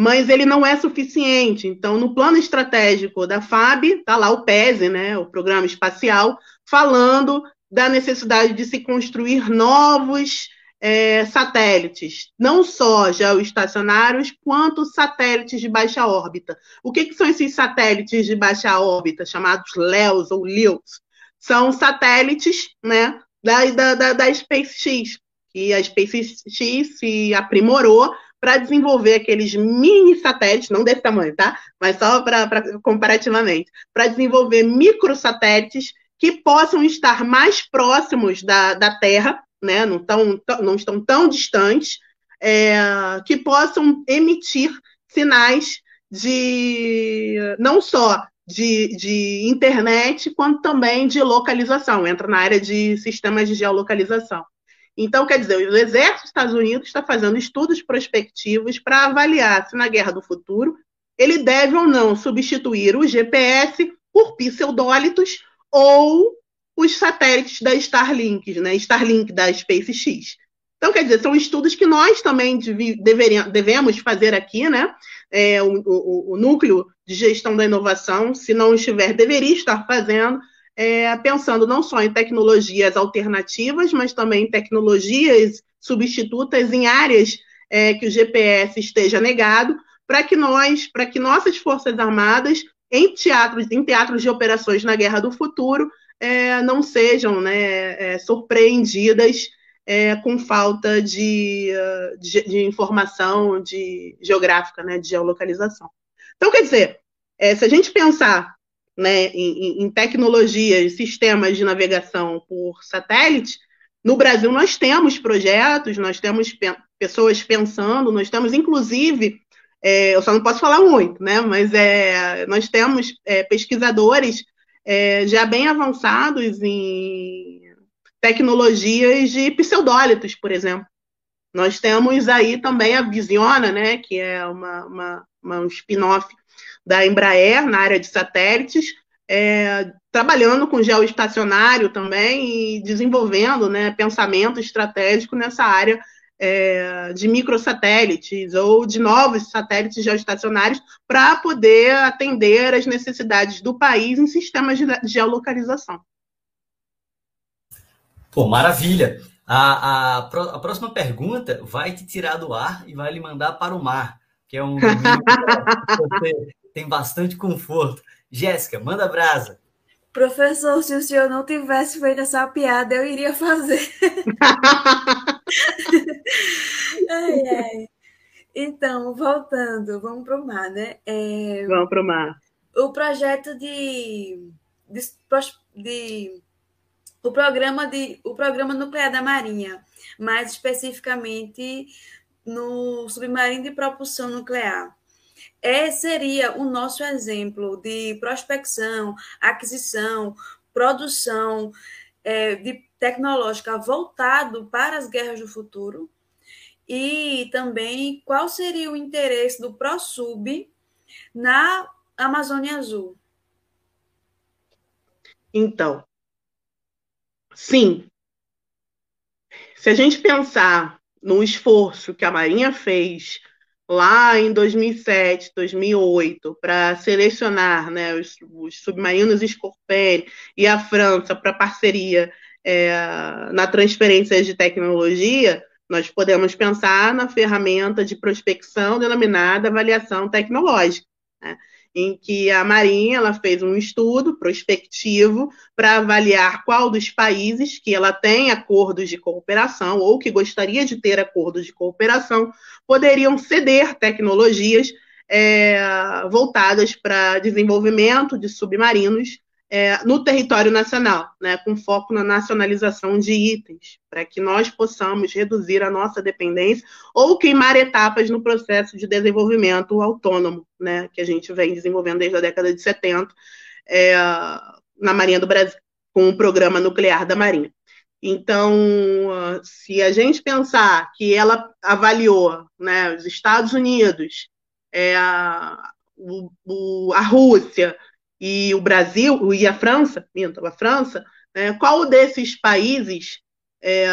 Mas ele não é suficiente. Então, no plano estratégico da FAB, está lá o PESE, né, o Programa Espacial, falando da necessidade de se construir novos é, satélites, não só geoestacionários, quanto satélites de baixa órbita. O que, que são esses satélites de baixa órbita, chamados LEOs ou LEOs? São satélites né, da, da, da SpaceX, que a SpaceX se aprimorou para desenvolver aqueles mini satélites, não desse tamanho, tá? Mas só para comparativamente, para desenvolver microsatélites que possam estar mais próximos da, da Terra, né? não, tão, não estão tão distantes, é, que possam emitir sinais de não só de, de internet, quanto também de localização, entra na área de sistemas de geolocalização. Então, quer dizer, o Exército dos Estados Unidos está fazendo estudos prospectivos para avaliar se na guerra do futuro ele deve ou não substituir o GPS por pseudólitos ou os satélites da Starlink, né? Starlink da SpaceX. Então, quer dizer, são estudos que nós também devemos fazer aqui, né? É, o, o, o, núcleo de gestão da inovação, se não estiver, deveria estar fazendo, é, pensando não só em tecnologias alternativas, mas também em tecnologias substitutas em áreas é, que o GPS esteja negado, para que nós, para que nossas forças armadas em teatros, em teatros de operações na Guerra do Futuro, é, não sejam né, é, surpreendidas é, com falta de, de, de, informação de geográfica, né, de geolocalização. Então, quer dizer, é, se a gente pensar né, em, em tecnologias, sistemas de navegação por satélite, no Brasil nós temos projetos, nós temos pe pessoas pensando, nós temos inclusive é, eu só não posso falar muito, né? Mas é, nós temos é, pesquisadores é, já bem avançados em tecnologias de pseudólitos, por exemplo. Nós temos aí também a Visiona, né? Que é uma, uma, uma um spin-off da Embraer na área de satélites, é, trabalhando com geoestacionário também e desenvolvendo né, pensamento estratégico nessa área é, de microsatélites ou de novos satélites geoestacionários para poder atender as necessidades do país em sistemas de geolocalização. Pô, maravilha! A, a, a próxima pergunta vai te tirar do ar e vai lhe mandar para o mar, que é um que tem bastante conforto. Jéssica, manda brasa. Professor, se o senhor não tivesse feito essa piada, eu iria fazer. (laughs) ai, ai. Então, voltando, vamos para o mar, né? É, vamos para o mar. O projeto de, de, de, o programa de o programa nuclear da Marinha, mais especificamente no submarino de propulsão nuclear. É, seria o nosso exemplo de prospecção, aquisição, produção é, de tecnológica voltado para as guerras do futuro? E também qual seria o interesse do ProSub na Amazônia Azul? Então, sim. Se a gente pensar no esforço que a Marinha fez lá em 2007, 2008, para selecionar né, os, os, submarinos Scorpion e a França para parceria é, na transferência de tecnologia, nós podemos pensar na ferramenta de prospecção denominada avaliação tecnológica. Né? Em que a Marinha ela fez um estudo prospectivo para avaliar qual dos países que ela tem acordos de cooperação ou que gostaria de ter acordos de cooperação poderiam ceder tecnologias é, voltadas para desenvolvimento de submarinos é, no território nacional, né, com foco na nacionalização de itens, para que nós possamos reduzir a nossa dependência ou queimar etapas no processo de desenvolvimento autônomo, né, que a gente vem desenvolvendo desde a década de 70 é, na Marinha do Brasil, com o programa nuclear da Marinha. Então, se a gente pensar que ela avaliou né, os Estados Unidos, é, a, o, a Rússia, e o Brasil, e a França, minto, a França, né, qual desses países é,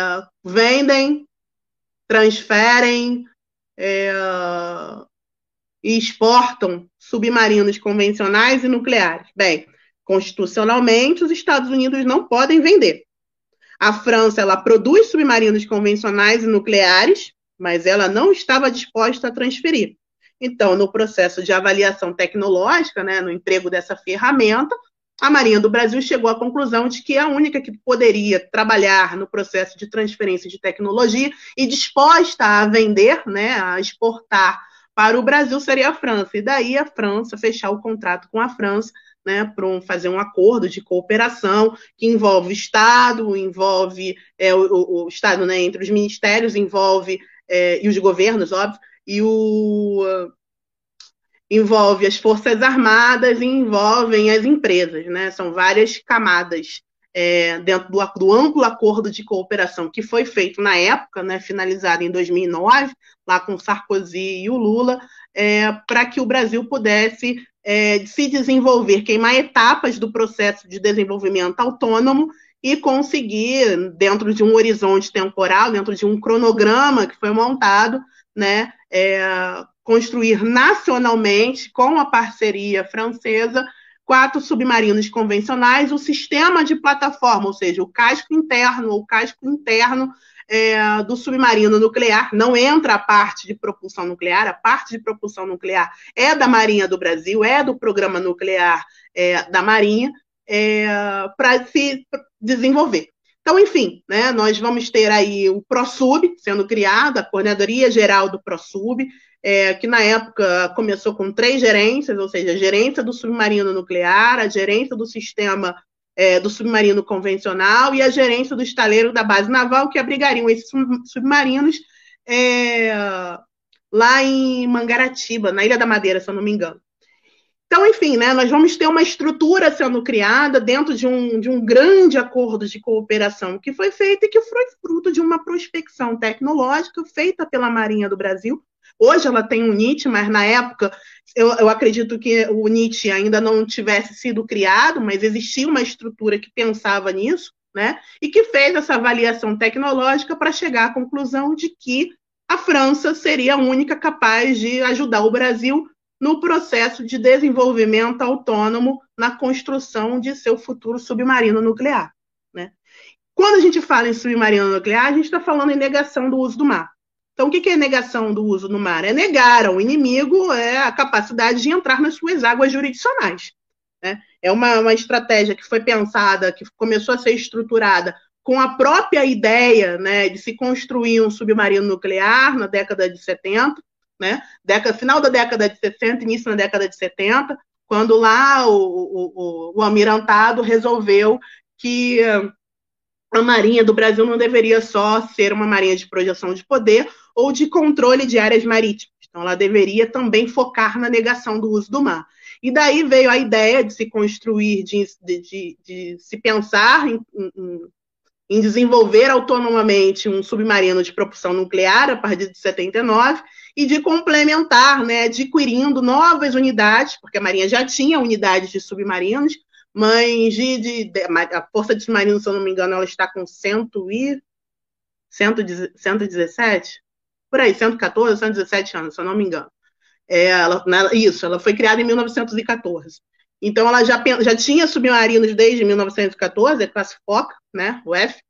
vendem, transferem é, e exportam submarinos convencionais e nucleares? Bem, constitucionalmente, os Estados Unidos não podem vender. A França ela produz submarinos convencionais e nucleares, mas ela não estava disposta a transferir. Então, no processo de avaliação tecnológica, né, no emprego dessa ferramenta, a Marinha do Brasil chegou à conclusão de que a única que poderia trabalhar no processo de transferência de tecnologia e disposta a vender, né, a exportar para o Brasil seria a França. E daí a França fechar o contrato com a França, né, para um, fazer um acordo de cooperação que envolve o Estado, envolve é, o, o, Estado né, entre os ministérios, envolve é, e os governos, óbvio, e o envolve as forças armadas e envolvem as empresas, né? São várias camadas é, dentro do, do, amplo acordo de cooperação que foi feito na época, né, finalizado em 2009, lá com Sarkozy e o Lula, é, para que o Brasil pudesse é, se desenvolver, queimar etapas do processo de desenvolvimento autônomo e conseguir, dentro de um horizonte temporal, dentro de um cronograma que foi montado, né, é, construir nacionalmente, com a parceria francesa, quatro submarinos convencionais, o sistema de plataforma, ou seja, o casco interno ou casco interno é, do submarino nuclear, não entra a parte de propulsão nuclear, a parte de propulsão nuclear é da Marinha do Brasil, é do programa nuclear é, da Marinha, é, para se desenvolver. Então, enfim, né, nós vamos ter aí o ProSub sendo criado, a Coordenadoria Geral do ProSub, é, que na época começou com três gerências, ou seja, a gerência do submarino nuclear, a gerência do sistema é, do submarino convencional e a gerência do estaleiro da base naval, que abrigariam esses submarinos é, lá em Mangaratiba, na Ilha da Madeira, se eu não me engano. Então, enfim, né, nós vamos ter uma estrutura sendo criada dentro de um, de um grande acordo de cooperação que foi feito e que foi fruto de uma prospecção tecnológica feita pela Marinha do Brasil. Hoje ela tem o NIT, mas na época eu, eu acredito que o NIT ainda não tivesse sido criado, mas existia uma estrutura que pensava nisso, né? E que fez essa avaliação tecnológica para chegar à conclusão de que a França seria a única capaz de ajudar o Brasil no processo de desenvolvimento autônomo na construção de seu futuro submarino nuclear. Né? Quando a gente fala em submarino nuclear, a gente está falando em negação do uso do mar. Então, o que é negação do uso do mar? É negar ao inimigo é, a capacidade de entrar nas suas águas jurisdicionais. Né? É uma, uma estratégia que foi pensada, que começou a ser estruturada com a própria ideia né, de se construir um submarino nuclear na década de 70, né? Década, final da década de 60, início da década de 70, quando lá o, o, o almirantado resolveu que a Marinha do Brasil não deveria só ser uma marinha de projeção de poder ou de controle de áreas marítimas. Então, ela deveria também focar na negação do uso do mar. E daí veio a ideia de se construir, de, de, de, de se pensar em, em, em, desenvolver autonomamente um submarino de propulsão nuclear a partir de 79 e de complementar, né, adquirindo novas unidades, porque a Marinha já tinha unidades de submarinos, mas de, de, de a Força de Submarinos, se eu não me engano, ela está com 100 e, 117? por aí, 114, 117 anos, se eu não me engano. É, ela, né, isso, ela foi criada em 1914. Então, ela já, já tinha submarinos desde 1914, é classe FOCA, né, o F,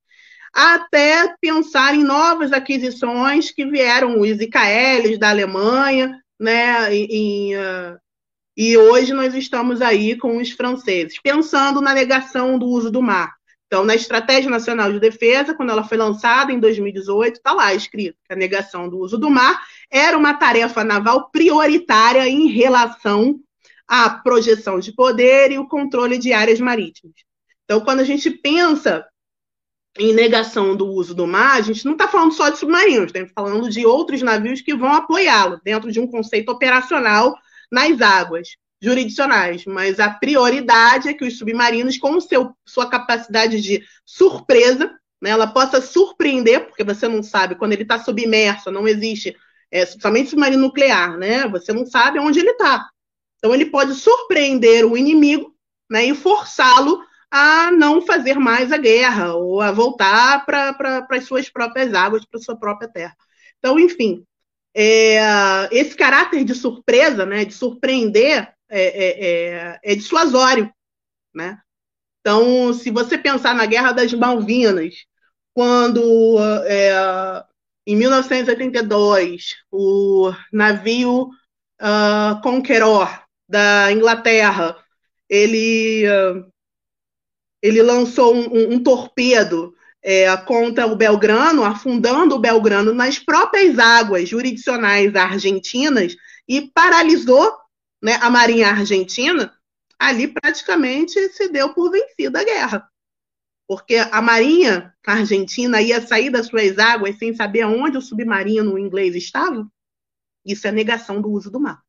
até pensar em novas aquisições que vieram, os IKLs da Alemanha, né, uh, e hoje nós estamos aí com os franceses, pensando na negação do uso do mar. Então, na Estratégia Nacional de Defesa, quando ela foi lançada em 2018, está lá escrito que a negação do uso do mar era uma tarefa naval prioritária em relação à projeção de poder e o controle de áreas marítimas. Então, quando a gente pensa em negação do uso do mar, a gente não está falando só de submarinos, estamos falando de outros navios que vão apoiá-lo, dentro de um conceito operacional nas águas jurisdicionais, mas a prioridade é que os submarinos, com seu, sua capacidade de surpresa, né, ela possa surpreender, porque você não sabe, quando ele está submerso, não existe é, somente submarino nuclear, né? Você não sabe onde ele está. Então ele pode surpreender o inimigo né, e forçá-lo a não fazer mais a guerra ou a voltar para as suas próprias águas, para sua própria terra. Então, enfim, é, esse caráter de surpresa, né, de surpreender, é, é, é, é dissuasório, né? Então, se você pensar na Guerra das Malvinas, quando é, em 1982 o navio uh, Conqueror da Inglaterra ele uh, ele lançou um, um, um torpedo é, contra o Belgrano, afundando o Belgrano nas próprias águas jurisdicionais argentinas e paralisou né, a Marinha Argentina, ali praticamente se deu por vencida a guerra. Porque a Marinha Argentina ia sair das suas águas sem saber onde o submarino inglês estava? Isso é negação do uso do mar.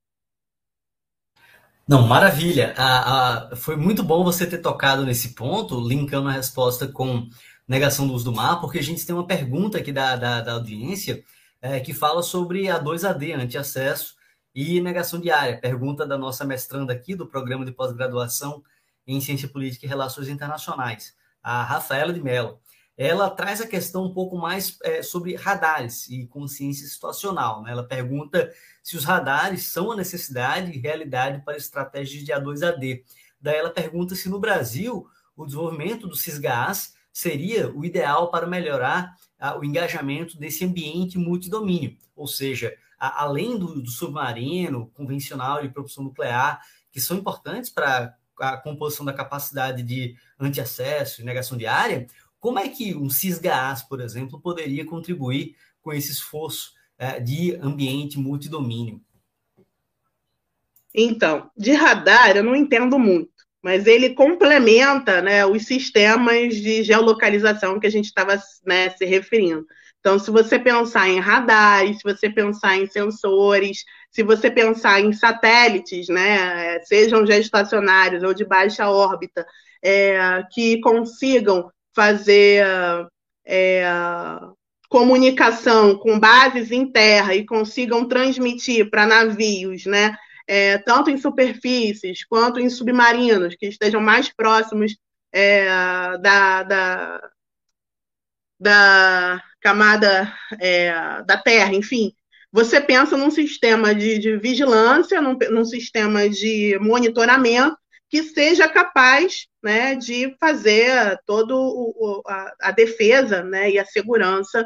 Não, maravilha. Ah, ah, foi muito bom você ter tocado nesse ponto, linkando a resposta com negação do uso do mar, porque a gente tem uma pergunta aqui da, da, da audiência é, que fala sobre a 2AD, anti-acesso e negação diária. Pergunta da nossa mestranda aqui do programa de pós-graduação em Ciência Política e Relações Internacionais, a Rafaela de Mello. Ela traz a questão um pouco mais é, sobre radares e consciência situacional. Né? Ela pergunta se os radares são a necessidade e realidade para estratégias de A2AD. Daí ela pergunta se no Brasil o desenvolvimento do CISGAS seria o ideal para melhorar o engajamento desse ambiente multidomínio, ou seja, a, além do, do, submarino convencional de propulsão nuclear, que são importantes para a composição da capacidade de antiacesso e negação de área, como é que um CISGAS, por exemplo, poderia contribuir com esse esforço de ambiente multidomínio? Então, de radar eu não entendo muito mas ele complementa né, os sistemas de geolocalização que a gente estava né, se referindo. Então, se você pensar em radares, se você pensar em sensores, se você pensar em satélites, né, sejam geoestacionários ou de baixa órbita, é, que consigam fazer é, comunicação com bases em terra e consigam transmitir para navios, né, é, tanto em superfícies quanto em submarinos, que estejam mais próximos é, da, da, da, camada é, da Terra, enfim. Você pensa num sistema de, de vigilância, num, num, sistema de monitoramento que seja capaz né, de fazer toda a, a, defesa né, e a segurança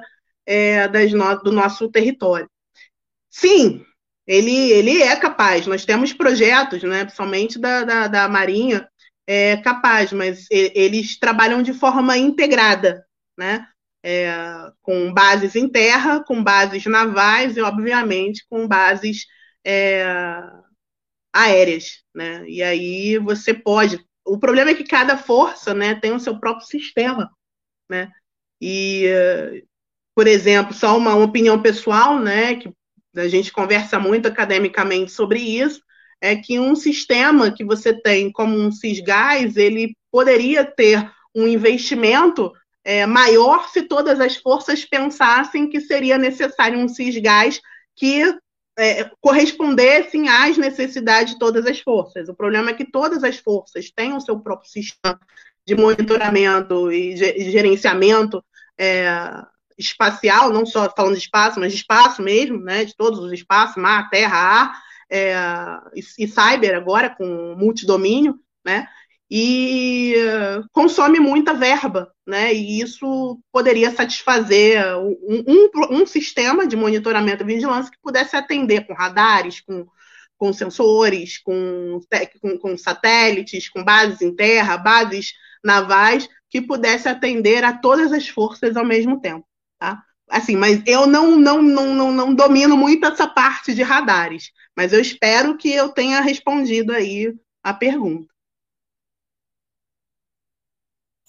é, no, do nosso território. Sim, ele, ele é capaz. Nós temos projetos, né, principalmente da, da, da Marinha, é capaz, mas eles trabalham de forma integrada, né? É, com bases em terra, com bases navais e, obviamente, com bases é, aéreas, né? E aí você pode. O problema é que cada força, né, tem o seu próprio sistema, né? E, por exemplo, só uma opinião pessoal, né, que a gente conversa muito academicamente sobre isso, é que um sistema que você tem como um CISGAS, ele poderia ter um investimento é, maior se todas as forças pensassem que seria necessário um CISGAS que é, correspondessem às necessidades de todas as forças. O problema é que todas as forças têm o seu próprio sistema de monitoramento e gerenciamento é, espacial, não só falando de espaço, mas de espaço mesmo, né, de todos os espaços, mar, terra, ar, é, e, e cyber agora, com multidomínio, né, e consome muita verba, né? E isso poderia satisfazer um, um, um, sistema de monitoramento e vigilância que pudesse atender com radares, com, com sensores, com, com, com satélites, com bases em terra, bases navais, que pudesse atender a todas as forças ao mesmo tempo? Assim, mas eu não, não, não, não, não domino muito essa parte de radares, mas eu espero que eu tenha respondido aí a pergunta.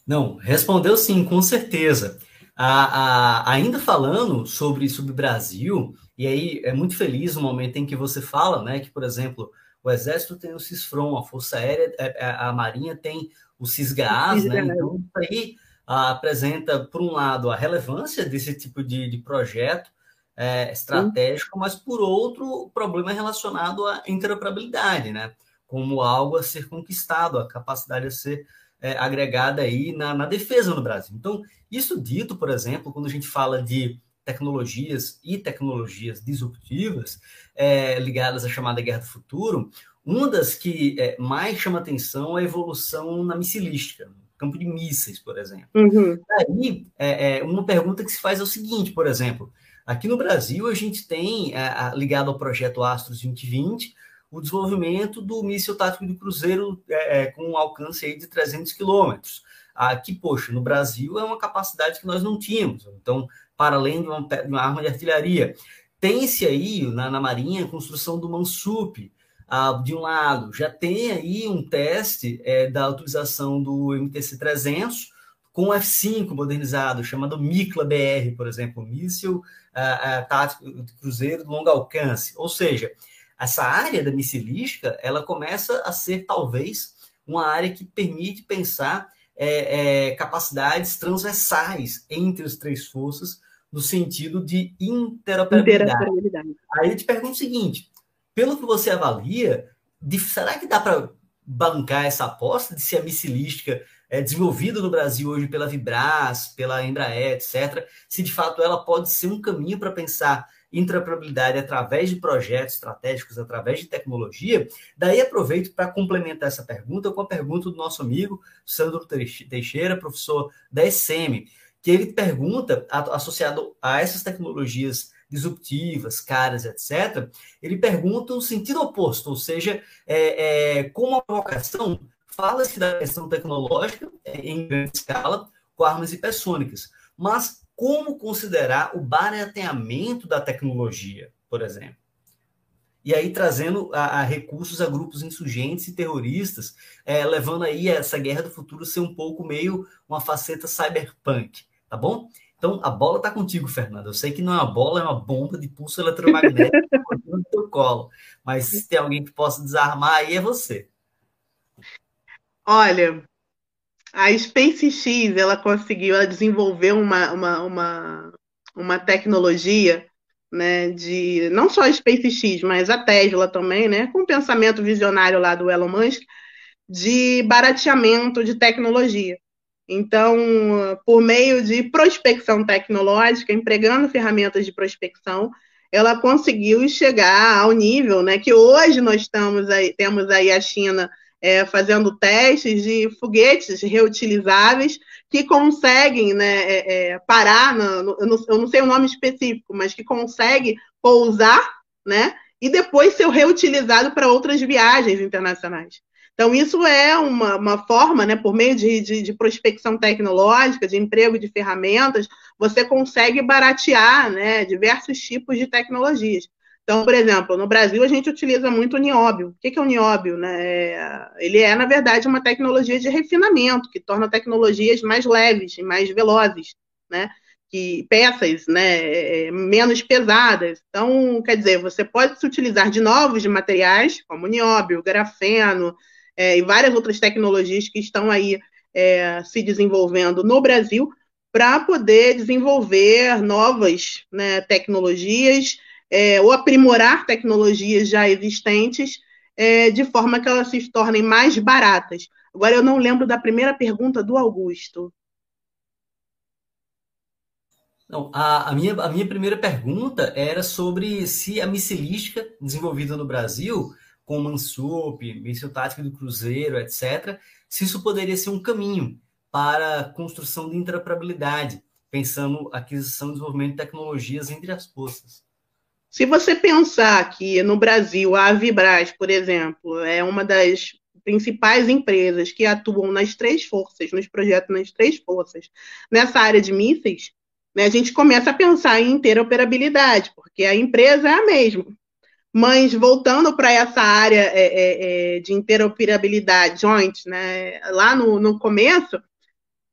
Não, respondeu sim, com certeza. A, a, ainda falando sobre, sobre o Brasil, e aí é muito feliz o momento em que você fala, né, que, por exemplo, o Exército tem o CISFRON, a Força Aérea, a, é, é, a Marinha tem o CISGAS, né, então isso aí a, apresenta, por um lado, a relevância desse tipo de, de projeto é, estratégico, mas, por outro, o problema relacionado à interoperabilidade, né, como algo a ser conquistado, a capacidade a ser é, agregada aí na, na, defesa no Brasil. Então, isso dito, por exemplo, quando a gente fala de tecnologias e tecnologias disruptivas é, ligadas à chamada guerra do futuro, uma das que é, mais chama atenção é a evolução na missilística, campo de mísseis, por exemplo. Uhum. Aí, é, é, uma pergunta que se faz é o seguinte, por exemplo, aqui no Brasil a gente tem, é, ligado ao projeto Astros 2020, o desenvolvimento do míssil tático de cruzeiro é, é, com um alcance aí de 300 quilômetros. Aqui, poxa, no Brasil é uma capacidade que nós não tínhamos. Então, para além de uma, de uma arma de artilharia, tem-se aí na, na, Marinha a construção do Mansup, ah, de um lado, já tem aí um teste é, da utilização do MTC-300 com o F-5 modernizado, chamado MICLA-BR, por exemplo, míssil ah, ah, tático de cruzeiro de longo alcance. Ou seja, essa área da missilística, ela começa a ser talvez uma área que permite pensar é, é, capacidades transversais entre as três forças no sentido de interoperabilidade. interoperabilidade. Aí eu te pergunto o seguinte: pelo que você avalia, de, será que dá para bancar essa aposta de se a missilística é desenvolvida no Brasil hoje pela Vibras, pela Embraer, etc., se de fato ela pode ser um caminho para pensar interoperabilidade através de projetos estratégicos, através de tecnologia, daí aproveito para complementar essa pergunta com a pergunta do nosso amigo Sandro Teixeira, professor da SM, que ele pergunta, associado a essas tecnologias disruptivas, caras, etc., ele pergunta o sentido oposto, ou seja, é, é, como a provocação fala-se da questão tecnológica é, em grande escala com armas hipersônicas, mas como considerar o barateamento da tecnologia, por exemplo. E aí trazendo a, a recursos a grupos insurgentes e terroristas, é, levando aí essa guerra do futuro ser um pouco meio uma faceta cyberpunk, tá bom? Então a bola está contigo, Fernanda. Eu sei que não é uma bola, é uma bomba de pulso eletromagnético no teu colo. Mas se tem alguém que possa desarmar aí é você. Olha, a SpaceX ela conseguiu, ela desenvolveu uma, uma, uma, uma tecnologia né, de não só a SpaceX, mas a Tesla também, né, com o pensamento visionário lá do Elon Musk, de barateamento de tecnologia. Então, por meio de prospecção tecnológica, empregando ferramentas de prospecção, ela conseguiu chegar ao nível né, que hoje nós estamos aí, temos aí a China é, fazendo testes de foguetes reutilizáveis que conseguem né, é, é, parar, no, eu, não, eu, não, sei o nome específico, mas que consegue pousar né, e depois ser reutilizado para outras viagens internacionais. Então, isso é uma, uma forma, né, por meio de, de, de, prospecção tecnológica, de emprego de ferramentas, você consegue baratear né, diversos tipos de tecnologias. Então, por exemplo, no Brasil a gente utiliza muito o nióbio. O que é o nióbio? Né? É, ele é, na verdade, uma tecnologia de refinamento, que torna tecnologias mais leves e mais velozes, né? Que peças né, é, menos pesadas. Então, quer dizer, você pode se utilizar de novos materiais, como nióbio, grafeno é, e várias outras tecnologias que estão aí é, se desenvolvendo no Brasil para poder desenvolver novas né, tecnologias é, ou aprimorar tecnologias já existentes é, de forma que elas se tornem mais baratas. Agora, eu não lembro da primeira pergunta do Augusto. Não, a, a, minha, a minha primeira pergunta era sobre se a missilística desenvolvida no Brasil, com o Mansup, míssil tático do Cruzeiro, etc., se isso poderia ser um caminho para a construção de interoperabilidade, pensando aquisição e desenvolvimento de tecnologias entre as forças. Se você pensar que no Brasil a Avibras, por exemplo, é uma das principais empresas que atuam nas três forças, nos projetos nas três forças, nessa área de mísseis, né, a gente começa a pensar em interoperabilidade, porque a empresa é a mesma. Mas voltando para essa área é, é, é, de interoperabilidade, joint, né, lá no, no começo,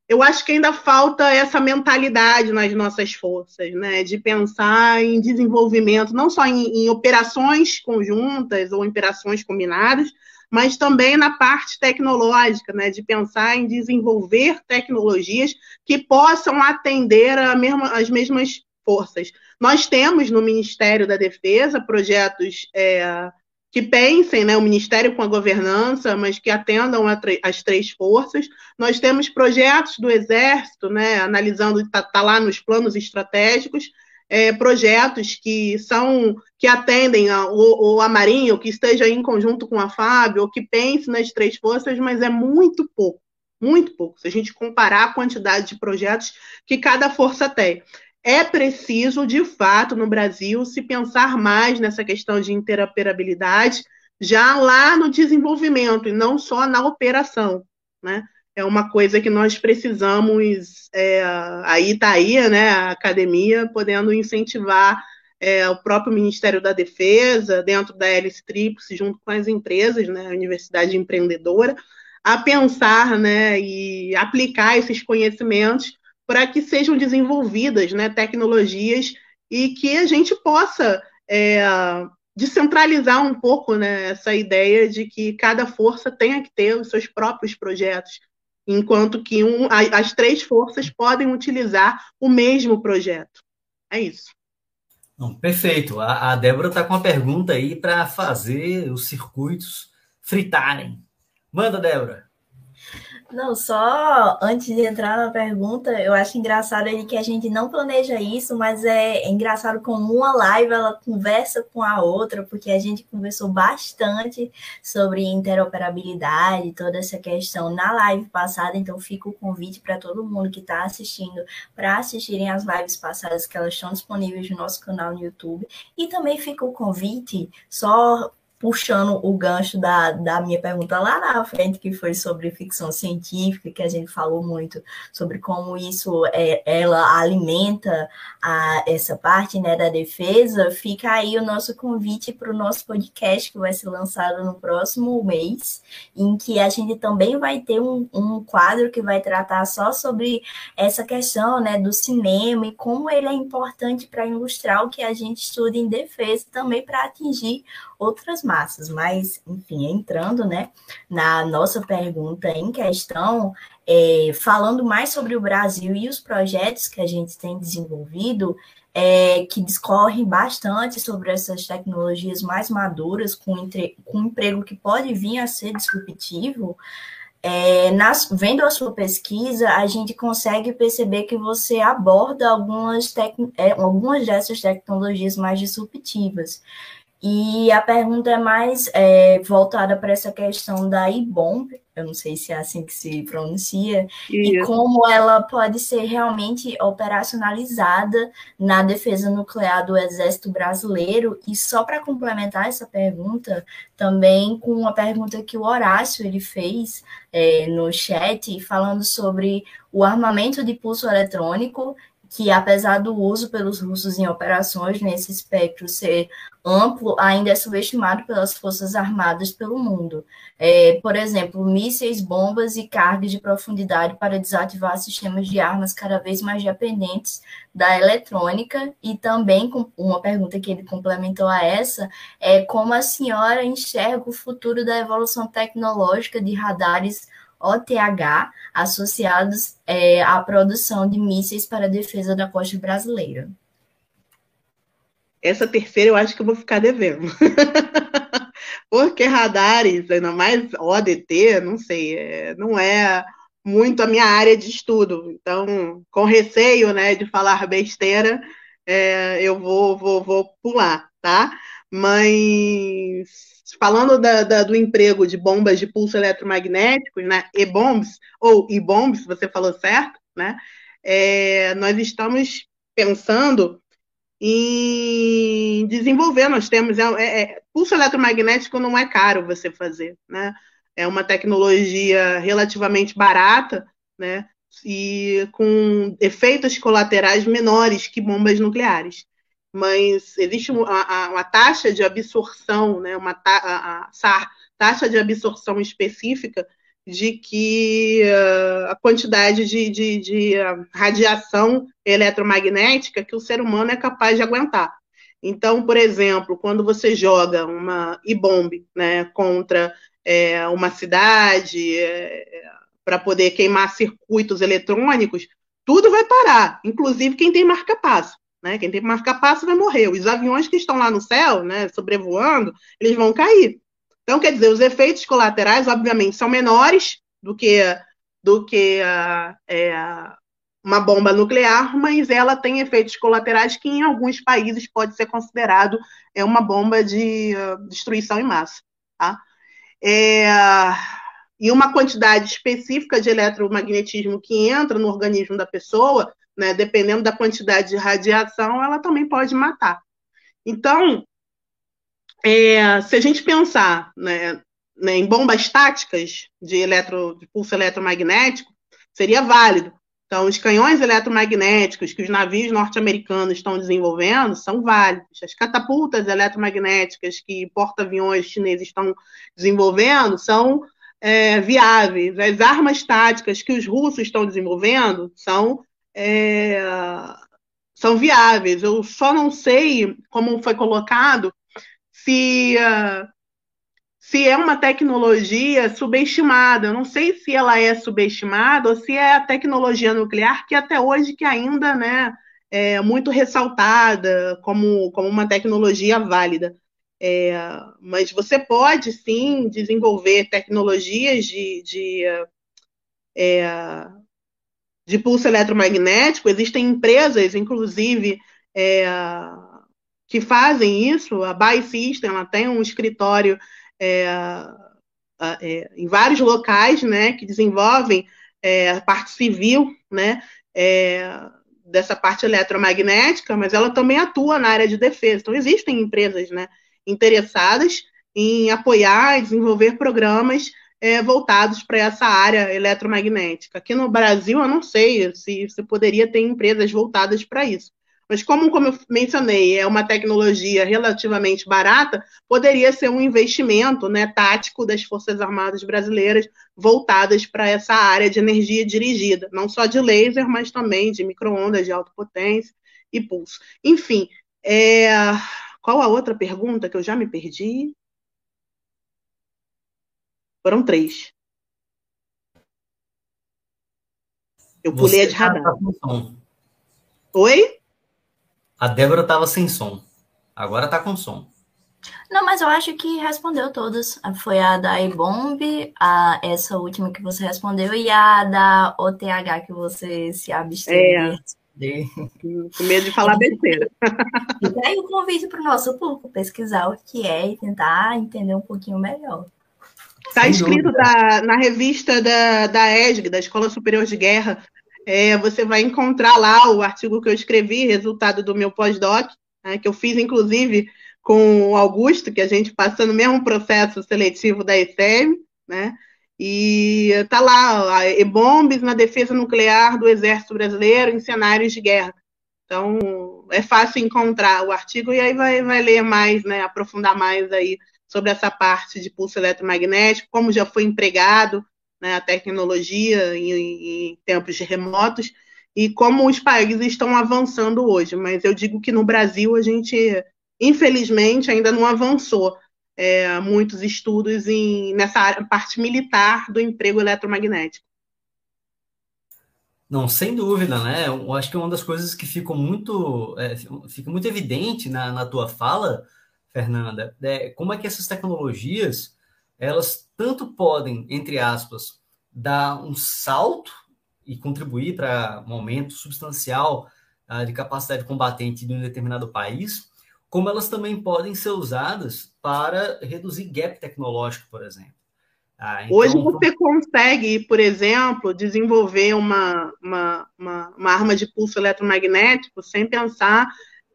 eu acho que ainda falta essa mentalidade nas nossas forças, né, de pensar em desenvolvimento, não só em, em operações conjuntas ou operações combinadas, mas também na parte tecnológica, né, de pensar em desenvolver tecnologias que possam atender mesma, as mesmas forças. Nós temos no Ministério da Defesa projetos é, que pensem, né, o Ministério com a governança, mas que atendam as três forças. Nós temos projetos do Exército, né, analisando, está tá lá nos planos estratégicos, é, projetos que são que atendem a, ou, a Marinha, ou que esteja em conjunto com a FAB, ou que pense nas três forças, mas é muito pouco, muito pouco, se a gente comparar a quantidade de projetos que cada força tem. É preciso, de fato, no Brasil, se pensar mais nessa questão de interoperabilidade, já lá no desenvolvimento, e não só na operação, né? é uma coisa que nós precisamos, é, aí está né, a academia podendo incentivar é, o próprio Ministério da Defesa, dentro da Tríplice, junto com as empresas, né, a Universidade Empreendedora, a pensar né, e aplicar esses conhecimentos para que sejam desenvolvidas né, tecnologias e que a gente possa é, descentralizar um pouco né, essa ideia de que cada força tenha que ter os seus próprios projetos, enquanto que um, as três forças podem utilizar o mesmo projeto. É isso. Não, perfeito. A, a Débora está com uma pergunta aí para fazer os circuitos fritarem. Manda, Débora. Não, só antes de entrar na pergunta, eu acho engraçado ele que a gente não planeja isso, mas é, é engraçado como uma live ela conversa com a outra, porque a gente conversou bastante sobre interoperabilidade, toda essa questão na live passada, então fica o convite para todo mundo que está assistindo para assistirem as lives passadas que elas estão disponíveis no nosso canal no YouTube. E também fica o convite, só puxando o gancho da, da minha pergunta lá na frente, que foi sobre ficção científica, que a gente falou muito sobre como isso é, ela alimenta a, essa parte né, da defesa, fica aí o nosso convite para o nosso podcast, que vai ser lançado no próximo mês, em que a gente também vai ter um, um quadro que vai tratar só sobre essa questão né, do cinema e como ele é importante para ilustrar o que a gente estuda em defesa, também para atingir outras massas. Mas, enfim, entrando né, na nossa pergunta em questão, é, falando mais sobre o Brasil e os projetos que a gente tem desenvolvido, é, que discorrem bastante sobre essas tecnologias mais maduras, com, entre, com emprego que pode vir a ser disruptivo, é, nas, vendo a sua pesquisa, a gente consegue perceber que você aborda algumas, tec, é, algumas dessas tecnologias mais disruptivas. E a pergunta é mais é, voltada para essa questão da IBOM, eu não sei se é assim que se pronuncia, Isso. e como ela pode ser realmente operacionalizada na defesa nuclear do Exército Brasileiro. E só para complementar essa pergunta, também com uma pergunta que o Horácio ele fez é, no chat, falando sobre o armamento de pulso eletrônico que apesar do uso pelos russos em operações nesse espectro ser amplo, ainda é subestimado pelas forças armadas pelo mundo. É, por exemplo, mísseis, bombas e cargas de profundidade para desativar sistemas de armas cada vez mais dependentes da eletrônica e também uma pergunta que ele complementou a essa é como a senhora enxerga o futuro da evolução tecnológica de radares OTH associados é, à produção de mísseis para a defesa da costa brasileira. Essa terceira eu acho que eu vou ficar devendo. (laughs) Porque radares, ainda mais ODT, não sei, é, não é muito a minha área de estudo. Então, com receio né, de falar besteira, é, eu vou, vou, vou pular, tá? Mas falando da, da, do emprego de bombas de pulso eletromagnéticos, né, e-bombs, ou e-bombs, você falou certo, né? É, nós estamos pensando em desenvolver, nós temos, é, é, é, pulso eletromagnético não é caro você fazer, né? É uma tecnologia relativamente barata, né? E com efeitos colaterais menores que bombas nucleares mas existe uma, uma taxa de absorção, né, uma ta, a, a, taxa de absorção específica de que uh, a quantidade de, de, de uh, radiação eletromagnética que o ser humano é capaz de aguentar. Então, por exemplo, quando você joga uma E-bomb né, contra é, uma cidade é, para poder queimar circuitos eletrônicos, tudo vai parar, inclusive quem tem marca-passo. Né? Quem tem marca-passo vai morrer. Os aviões que estão lá no céu, né, sobrevoando, eles vão cair. Então, quer dizer, os efeitos colaterais, obviamente, são menores do que, do que uh, é, uma bomba nuclear, mas ela tem efeitos colaterais que, em alguns países, pode ser considerado é, uma bomba de uh, destruição em massa. Tá? É, e uma quantidade específica de eletromagnetismo que entra no organismo da pessoa né, dependendo da quantidade de radiação, ela também pode matar. Então, é, se a gente pensar né, né, em bombas táticas de, eletro, de pulso eletromagnético, seria válido. Então, os canhões eletromagnéticos que os navios norte-americanos estão desenvolvendo são válidos. As catapultas eletromagnéticas que porta-aviões chineses estão desenvolvendo são é, viáveis. As armas táticas que os russos estão desenvolvendo são é, são viáveis. Eu só não sei, como foi colocado, se, se é uma tecnologia subestimada. Eu não sei se ela é subestimada ou se é a tecnologia nuclear que até hoje que ainda né, é muito ressaltada como, como uma tecnologia válida. É, mas você pode sim desenvolver tecnologias de, de é, de pulso eletromagnético, existem empresas, inclusive, é, que fazem isso. A System ela tem um escritório é, é, em vários locais, né, que desenvolvem é, a parte civil, né, é, dessa parte eletromagnética, mas ela também atua na área de defesa. Então, existem empresas, né, interessadas em apoiar e desenvolver programas é, voltados para essa área eletromagnética. Aqui no Brasil, eu não sei se, se poderia ter empresas voltadas para isso. Mas como, como eu mencionei, é uma tecnologia relativamente barata, poderia ser um investimento né, tático das Forças Armadas brasileiras voltadas para essa área de energia dirigida, não só de laser, mas também de microondas de alta potência e pulso. Enfim, é... qual a outra pergunta que eu já me perdi? Foram três. Eu pulei a de radar. Tá Oi? A Débora estava sem som. Agora está com som. Não, mas eu acho que respondeu todas. Foi a da iBomb, a essa última que você respondeu e a da OTH que você se absteve. É. (laughs) Com medo de falar besteira. E aí o convite para o nosso público pesquisar o que é e tentar entender um pouquinho melhor. Está escrito da, na revista da, da ESG, da Escola Superior de Guerra. É, você vai encontrar lá o artigo que eu escrevi, resultado do meu pós-doc, né, que eu fiz, inclusive, com o Augusto, que a gente passou no mesmo processo seletivo da ECM, né? E está lá, bombes na defesa nuclear do Exército Brasileiro em cenários de guerra. Então, é fácil encontrar o artigo e aí vai, vai ler mais, né, aprofundar mais aí sobre essa parte de pulso eletromagnético, como já foi empregado né, a tecnologia em, em tempos remotos e como os países estão avançando hoje. Mas eu digo que no Brasil a gente, infelizmente, ainda não avançou é, muitos estudos em, nessa área, parte militar do emprego eletromagnético. Não, sem dúvida, né? Eu acho que uma das coisas que ficou muito, é, fica muito evidente na, na tua fala Fernanda, é, como é que essas tecnologias elas tanto podem, entre aspas, dar um salto e contribuir para um aumento substancial uh, de capacidade combatente de um determinado país, como elas também podem ser usadas para reduzir gap tecnológico, por exemplo. Ah, então... Hoje você consegue, por exemplo, desenvolver uma, uma, uma, uma arma de pulso eletromagnético sem pensar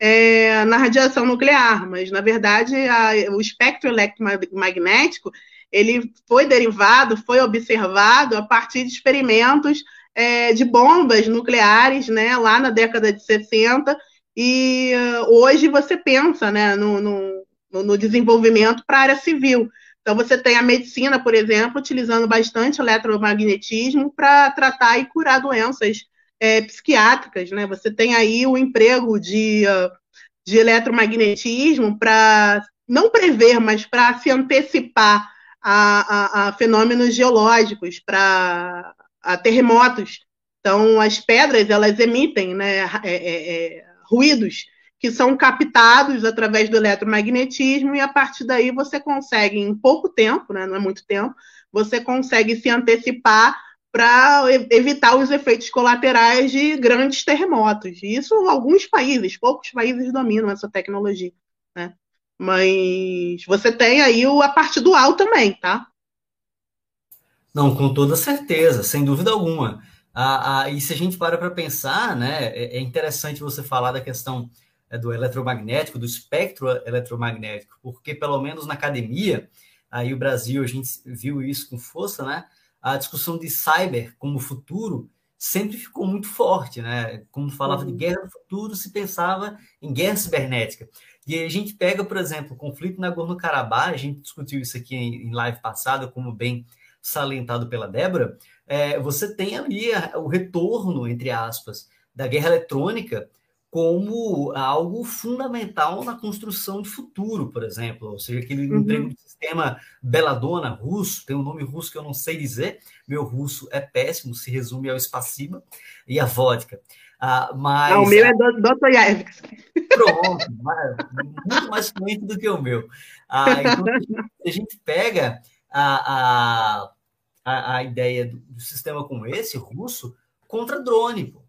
é, na radiação nuclear, mas na verdade a, o espectro eletromagnético ele foi derivado, foi observado a partir de experimentos é, de bombas nucleares, né, lá na década de 60, e uh, hoje você pensa né, no, no, no desenvolvimento para a área civil. Então, você tem a medicina, por exemplo, utilizando bastante eletromagnetismo para tratar e curar doenças é, psiquiátricas, né? Você tem aí o emprego de, de eletromagnetismo para não prever, mas para se antecipar a, a, a fenômenos geológicos, para terremotos. Então, as pedras, elas emitem né, é, é, é, ruídos que são captados através do eletromagnetismo, e a partir daí você consegue, em pouco tempo, né, não é muito tempo, você consegue se antecipar para evitar os efeitos colaterais de grandes terremotos. Isso alguns países, poucos países dominam essa tecnologia, né? Mas você tem aí a parte dual também, tá? Não, com toda certeza, sem dúvida alguma. Ah, ah, e se a gente para para pensar, né, é, é interessante você falar da questão é, do eletromagnético, do espectro eletromagnético, porque pelo menos na academia, aí o Brasil, a gente viu isso com força, né? A discussão de cyber como futuro sempre ficou muito forte, né? Como falava uhum. de guerra no futuro, se pensava em guerra cibernética. E a gente pega, por exemplo, o conflito na Nagorno-Karabakh, a gente discutiu isso aqui em, live passada, como bem salientado pela Débora, é, você tem ali o retorno, entre aspas, da guerra eletrônica como algo fundamental na construção de futuro, por exemplo. Ou seja, aquele uhum. emprego de sistema Beladona russo, tem um nome russo que eu não sei dizer, meu russo é péssimo, se resume ao Spassiba e a vodka. Ah, mas, o meu é Dostoiévski. Pronto, muito mais fluente do que o meu. Ah, então, a gente pega a, a, a, ideia do, do sistema como esse, russo, contra drone, pô.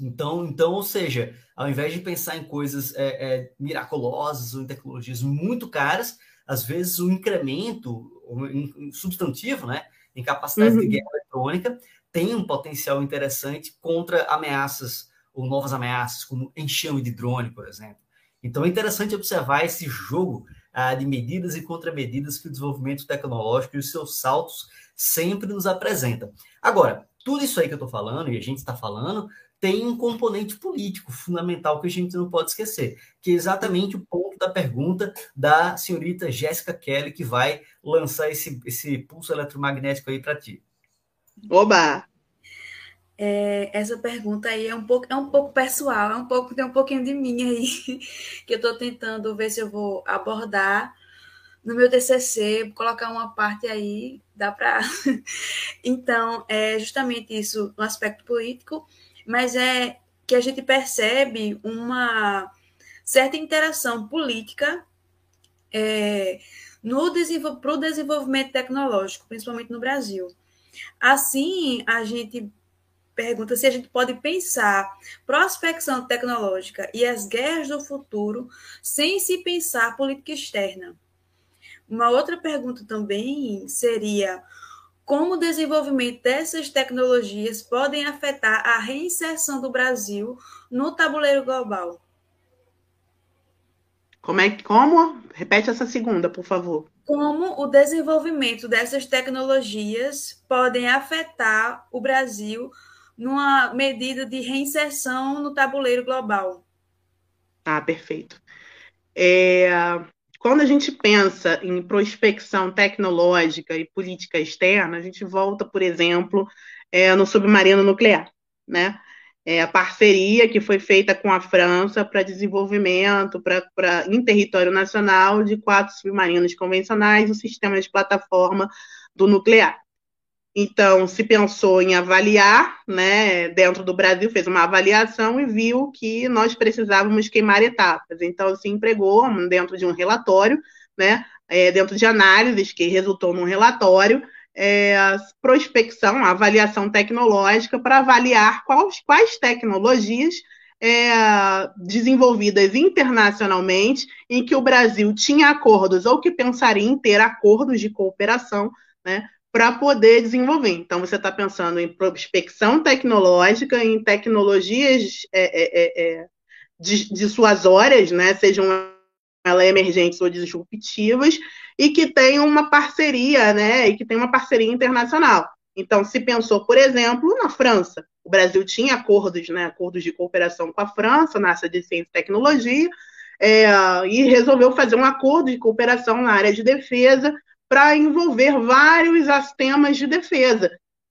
Então, então, ou seja, ao invés de pensar em coisas é, é, miraculosas ou em tecnologias muito caras, às vezes o incremento um substantivo, né, em capacidade uhum. de guerra eletrônica tem um potencial interessante contra ameaças ou novas ameaças, como enxame de drone, por exemplo. Então é interessante observar esse jogo ah, de medidas e contramedidas que o desenvolvimento tecnológico e os seus saltos sempre nos apresentam. Agora, tudo isso aí que eu estou falando, e a gente está falando, tem um componente político fundamental que a gente não pode esquecer, que é exatamente o ponto da pergunta da senhorita Jéssica Kelly, que vai lançar esse, esse pulso eletromagnético aí para ti. Oba! É, essa pergunta aí é um pouco é um pouco pessoal, é um pouco tem um pouquinho de mim aí (laughs) que eu estou tentando ver se eu vou abordar no meu TCC, colocar uma parte aí, dá para. (laughs) então, é justamente isso no aspecto político mas é que a gente percebe uma certa interação política é, no para o desenvolvimento tecnológico, principalmente no Brasil. Assim, a gente pergunta se a gente pode pensar prospecção tecnológica e as guerras do futuro sem se pensar política externa. Uma outra pergunta também seria como o desenvolvimento dessas tecnologias podem afetar a reinserção do Brasil no tabuleiro global? Como é como? Repete essa segunda, por favor. Como o desenvolvimento dessas tecnologias podem afetar o Brasil numa medida de reinserção no tabuleiro global? Ah, perfeito. É, quando a gente pensa em prospecção tecnológica e política externa, a gente volta, por exemplo, é, no submarino nuclear, né? É, a parceria que foi feita com a França para desenvolvimento pra, em território nacional de quatro submarinos convencionais, o sistema de plataforma do nuclear. Então, se pensou em avaliar, né, dentro do Brasil, fez uma avaliação e viu que nós precisávamos queimar etapas. Então, se empregou dentro de um relatório, né, é, dentro de análises que resultou num relatório, é, prospecção, avaliação tecnológica para avaliar quais, quais tecnologias é, desenvolvidas internacionalmente, em que o Brasil tinha acordos ou que pensaria em ter acordos de cooperação, né, para poder desenvolver. Então, você está pensando em prospecção tecnológica, em tecnologias é, é, é, é dissuasórias, né, sejam elas emergentes ou disruptivas, e que tem uma parceria, né, e que tem uma parceria internacional. Então, se pensou, por exemplo, na França. O Brasil tinha acordos, né, acordos de cooperação com a França, na área de ciência e tecnologia, é, e resolveu fazer um acordo de cooperação na área de defesa para envolver vários temas de defesa.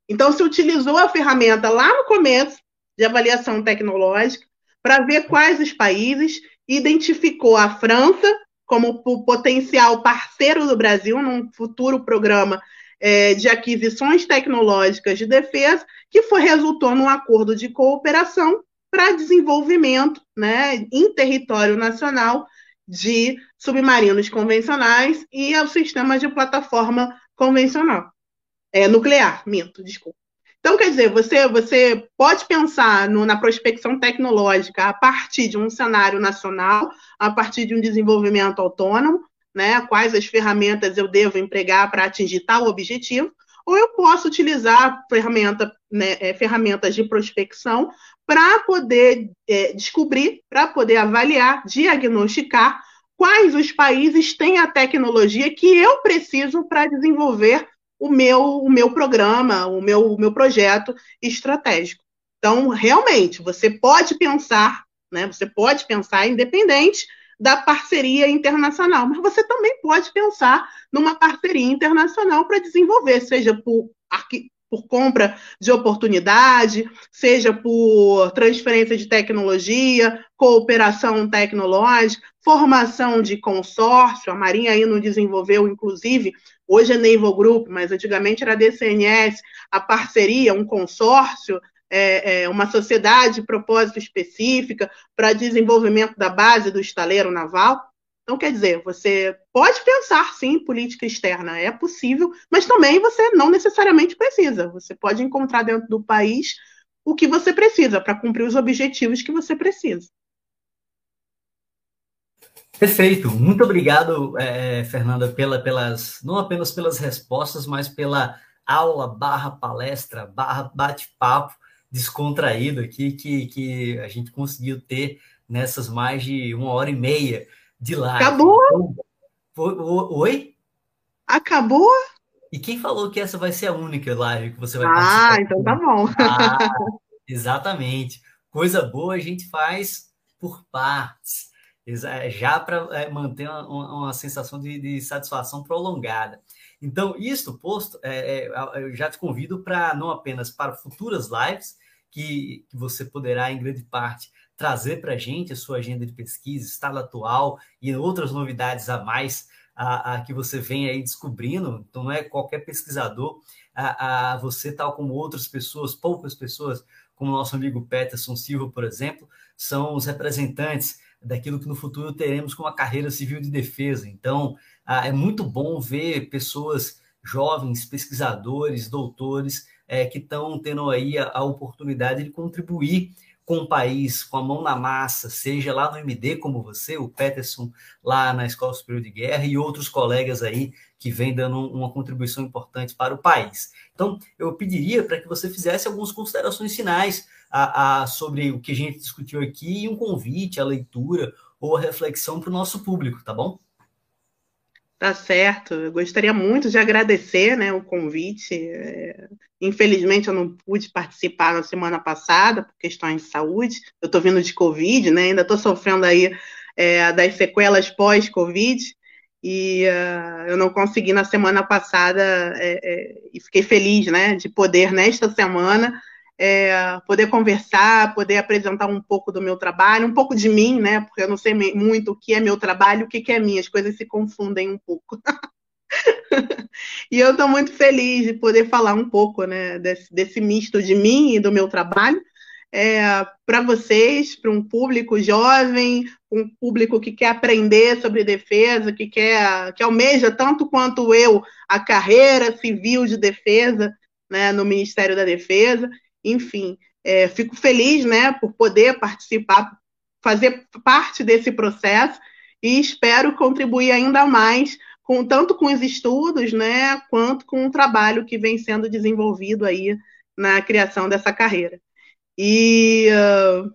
Então, se utilizou a ferramenta lá no começo de avaliação tecnológica para ver quais os países, identificou a França como potencial parceiro do Brasil num futuro programa é, de aquisições tecnológicas de defesa, que foi, resultou num acordo de cooperação para desenvolvimento né, em território nacional de submarinos convencionais e ao sistema de plataforma convencional. É, nuclear, minto, desculpa. Então, quer dizer, você, você pode pensar no, na prospecção tecnológica a partir de um cenário nacional, a partir de um desenvolvimento autônomo, né? Quais as ferramentas eu devo empregar para atingir tal objetivo, ou eu posso utilizar ferramenta, né, é, ferramentas de prospecção para poder é, descobrir, para poder avaliar, diagnosticar quais os países têm a tecnologia que eu preciso para desenvolver o meu, o meu programa, o meu, o meu projeto estratégico. Então, realmente, você pode pensar, né? Você pode pensar independente da parceria internacional, mas você também pode pensar numa parceria internacional para desenvolver, seja por, por compra de oportunidade, seja por transferência de tecnologia, cooperação tecnológica, formação de consórcio. A Marinha não desenvolveu, inclusive, hoje é Naval Group, mas antigamente era DCNS, a parceria, um consórcio é, é, uma sociedade de propósito específica para desenvolvimento da base do estaleiro naval. Então, quer dizer, você pode pensar, sim, em política externa, é possível, mas também você não necessariamente precisa. Você pode encontrar dentro do país o que você precisa para cumprir os objetivos que você precisa. Perfeito. Muito obrigado, é, Fernanda, pela, pelas, não apenas pelas respostas, mas pela aula barra palestra, barra bate-papo descontraído aqui que, que a gente conseguiu ter nessas mais de uma hora e meia de live. Acabou? Então, oi? Acabou? E quem falou que essa vai ser a única live que você vai participar? Ah, então tá bom. Ah, exatamente. Coisa boa a gente faz por partes, já para é, manter uma, uma sensação de, de satisfação prolongada. Então, isto posto, é, é, eu já te convido para não apenas para futuras lives, que, que você poderá, em grande parte, trazer para a gente a sua agenda de pesquisa, estado atual e outras novidades a mais a, a, que você vem aí descobrindo. Então, não é qualquer pesquisador, a, a você, tal como outras pessoas, poucas pessoas, como nosso amigo Peterson Silva, por exemplo, são os representantes daquilo que no futuro teremos como a carreira civil de defesa. Então, é muito bom ver pessoas jovens, pesquisadores, doutores, é, que estão tendo aí a, a, oportunidade de contribuir com o país, com a mão na massa, seja lá no MD como você, o Peterson lá na Escola Superior de Guerra e outros colegas aí que vêm dando uma contribuição importante para o país. Então, eu pediria para que você fizesse algumas considerações finais a, a, sobre o que a gente discutiu aqui e um convite à leitura ou à reflexão para o nosso público, tá bom? Tá certo. Eu gostaria muito de agradecer né, o convite. É, infelizmente, eu não pude participar na semana passada por questões de saúde. Eu estou vindo de Covid, né? Ainda estou sofrendo aí é, das sequelas pós-Covid. E uh, eu não consegui na semana passada é, é, e fiquei feliz né, de poder, nesta semana, é, poder conversar, poder apresentar um pouco do meu trabalho, um pouco de mim, né? Porque eu não sei muito o que é meu trabalho, o que é minha, as coisas se confundem um pouco. (laughs) e eu estou muito feliz de poder falar um pouco, né, desse, desse misto de mim e do meu trabalho. é, para vocês, para um público jovem, um público que quer aprender sobre defesa, que quer, que almeja tanto quanto eu a carreira civil de defesa, né, no Ministério da Defesa. Enfim, é, fico feliz, né, por poder participar, fazer parte desse processo e espero contribuir ainda mais com tanto com os estudos, né, quanto com o trabalho que vem sendo desenvolvido aí na criação dessa carreira. E uh,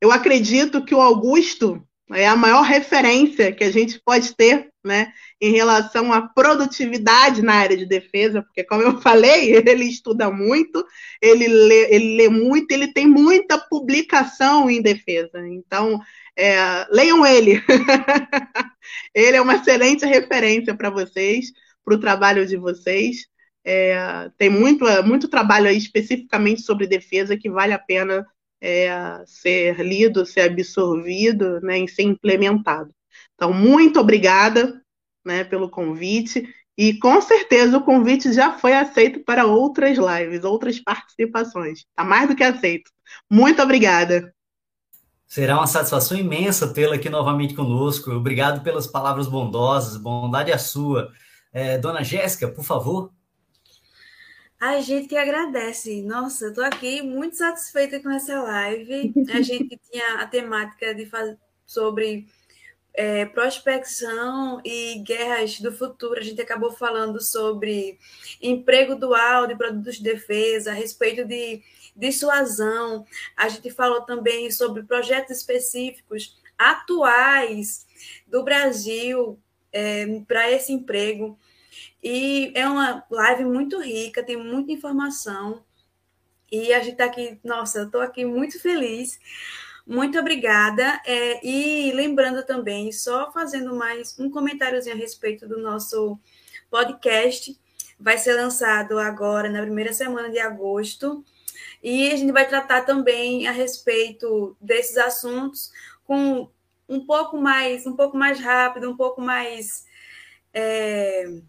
eu acredito que o Augusto é a maior referência que a gente pode ter né, em relação à produtividade na área de defesa, porque, como eu (laughs) falei, ele estuda muito, ele lê, ele lê muito, ele tem muita publicação em defesa. Então, é, leiam ele. (laughs) ele é uma excelente referência para vocês, para o trabalho de vocês. É, tem muito, muito trabalho aí especificamente sobre defesa que vale a pena é, ser lido, ser absorvido né, e ser implementado. Então, muito obrigada né, pelo convite. E com certeza o convite já foi aceito para outras lives, outras participações. Está mais do que aceito. Muito obrigada. Será uma satisfação imensa tê-la aqui novamente conosco. Obrigado pelas palavras bondosas, bondade é sua. É, dona Jéssica, por favor. A gente que agradece. Nossa, tô aqui muito satisfeita com essa live. A gente tinha a temática de fazer sobre é, prospecção e guerras do futuro. A gente acabou falando sobre emprego dual de produtos de defesa, a respeito de dissuasão. A gente falou também sobre projetos específicos atuais do Brasil é, para esse emprego. E é uma live muito rica, tem muita informação. E a gente está aqui, nossa, eu estou aqui muito feliz. Muito obrigada. É, e lembrando também, só fazendo mais um comentáriozinho a respeito do nosso podcast. Vai ser lançado agora na primeira semana de agosto. E a gente vai tratar também a respeito desses assuntos com um pouco mais, um pouco mais rápido, um pouco mais é,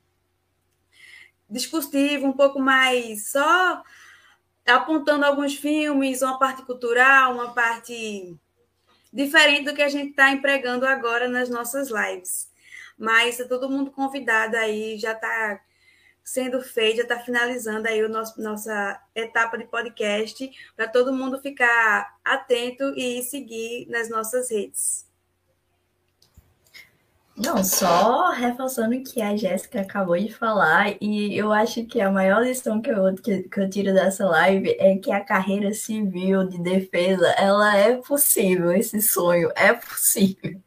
discursivo, um pouco mais só apontando alguns filmes, uma parte cultural, uma parte diferente do que a gente está empregando agora nas nossas lives. Mas está todo mundo convidado aí, já está sendo feito, já está finalizando aí o nossa etapa de podcast, para todo mundo ficar atento e seguir nas nossas redes. Não, só reforçando o que a Jéssica acabou de falar, e eu acho que a maior lição que eu, que, que eu tiro dessa live é que a carreira civil de defesa, ela é possível, esse sonho é possível.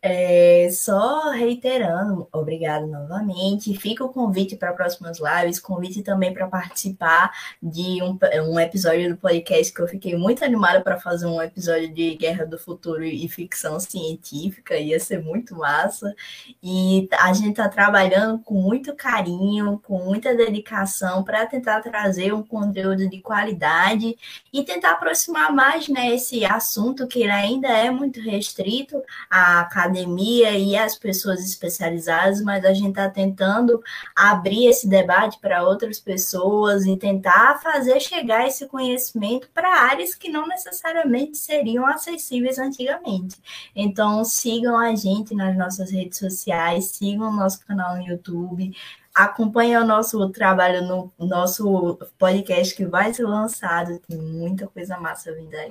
É, só reiterando, obrigado novamente. Fica o convite para próximas lives, convite também para participar de um, um episódio do podcast que eu fiquei muito animada para fazer um episódio de Guerra do Futuro e ficção científica, ia ser muito massa. E a gente está trabalhando com muito carinho, com muita dedicação para tentar trazer um conteúdo de qualidade e tentar aproximar mais né, esse assunto que ainda é muito restrito à academia e às pessoas especializadas, mas a gente está tentando abrir esse debate para outras pessoas e tentar fazer chegar esse conhecimento para áreas que não necessariamente seriam acessíveis antigamente. Então, sigam a gente nas nossas redes sociais, sigam o nosso canal no YouTube, acompanhe o nosso trabalho no nosso podcast que vai ser lançado, tem muita coisa massa vindo aí.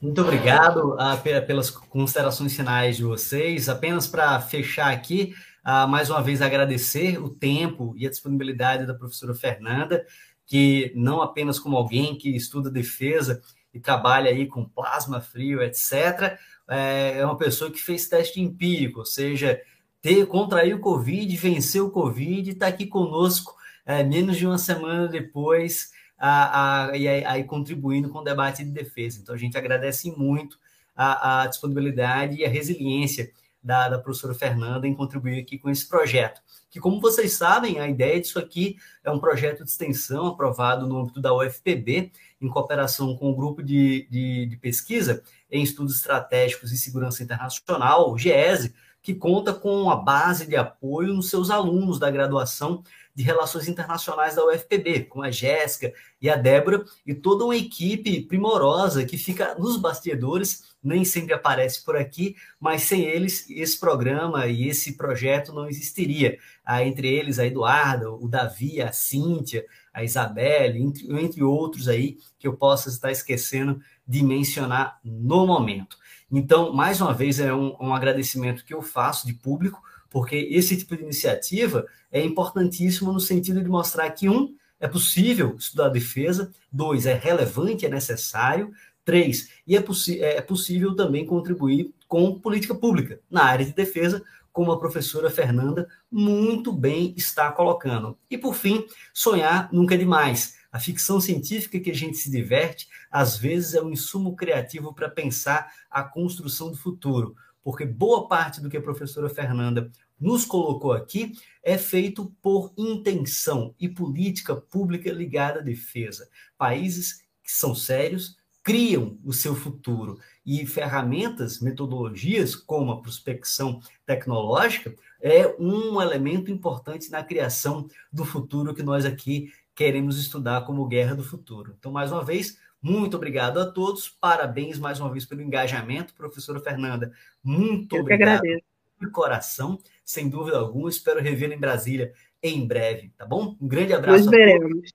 Muito obrigado uh, pelas considerações finais de vocês. Apenas para fechar aqui, uh, mais uma vez agradecer o tempo e a disponibilidade da professora Fernanda, que não apenas como alguém que estuda defesa e trabalha aí com plasma frio, etc., é, é uma pessoa que fez teste empírico, ou seja, ter, contrair o Covid, vencer o Covid e está aqui conosco é, menos de uma semana depois a, a, e aí contribuindo com o debate de defesa. Então, a gente agradece muito a, a disponibilidade e a resiliência da, da, professora Fernanda em contribuir aqui com esse projeto. Que, como vocês sabem, a ideia disso aqui é um projeto de extensão aprovado no âmbito da UFPB, em cooperação com o grupo de, de, de pesquisa em estudos estratégicos e segurança internacional, o GESE, que conta com uma base de apoio nos seus alunos da graduação de Relações Internacionais da UFPB, com a Jéssica e a Débora, e toda uma equipe primorosa que fica nos bastidores, nem sempre aparece por aqui, mas sem eles esse programa e esse projeto não existiria. Ah, entre eles a Eduarda, o Davi, a Cíntia, a Isabelle, entre, entre outros aí que eu possa estar esquecendo de mencionar no momento. Então, mais uma vez, é um, um agradecimento que eu faço de público, porque esse tipo de iniciativa é importantíssimo no sentido de mostrar que, um, é possível estudar defesa, dois, é relevante, é necessário, três, e é, é possível também contribuir com política pública na área de defesa, como a professora Fernanda muito bem está colocando. E, por fim, sonhar nunca é demais. A ficção científica que a gente se diverte, às vezes, é um insumo criativo para pensar a construção do futuro, porque boa parte do que a professora Fernanda nos colocou aqui é feito por intenção e política pública ligada à defesa. Países que são sérios criam o seu futuro e ferramentas, metodologias como a prospecção tecnológica é um elemento importante na criação do futuro que nós aqui queremos estudar como guerra do futuro. Então, mais uma vez, muito obrigado a todos, parabéns mais uma vez pelo engajamento, professora Fernanda. Muito Eu obrigado de coração, sem dúvida alguma. Espero revê-la em Brasília em breve, tá bom? Um grande abraço. Nós veremos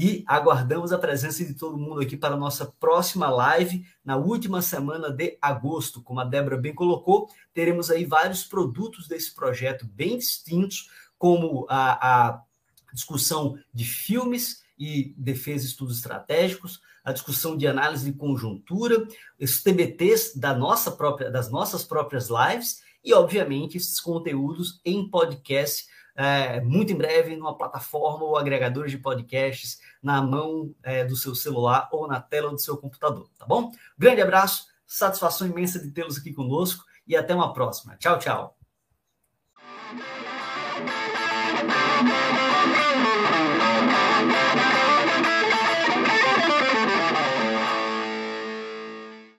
e aguardamos a presença de todo mundo aqui para a nossa próxima live na última semana de agosto. Como a Débora bem colocou, teremos aí vários produtos desse projeto bem distintos, como a, a discussão de filmes e defesa e estudos estratégicos, a discussão de análise de conjuntura, os TBTs da nossa própria, das nossas próprias lives e, obviamente, esses conteúdos em podcast é, muito em breve numa plataforma ou agregadores de podcasts na mão é, do seu celular ou na tela do seu computador, tá bom? Grande abraço, satisfação imensa de tê-los aqui conosco e até uma próxima. Tchau, tchau.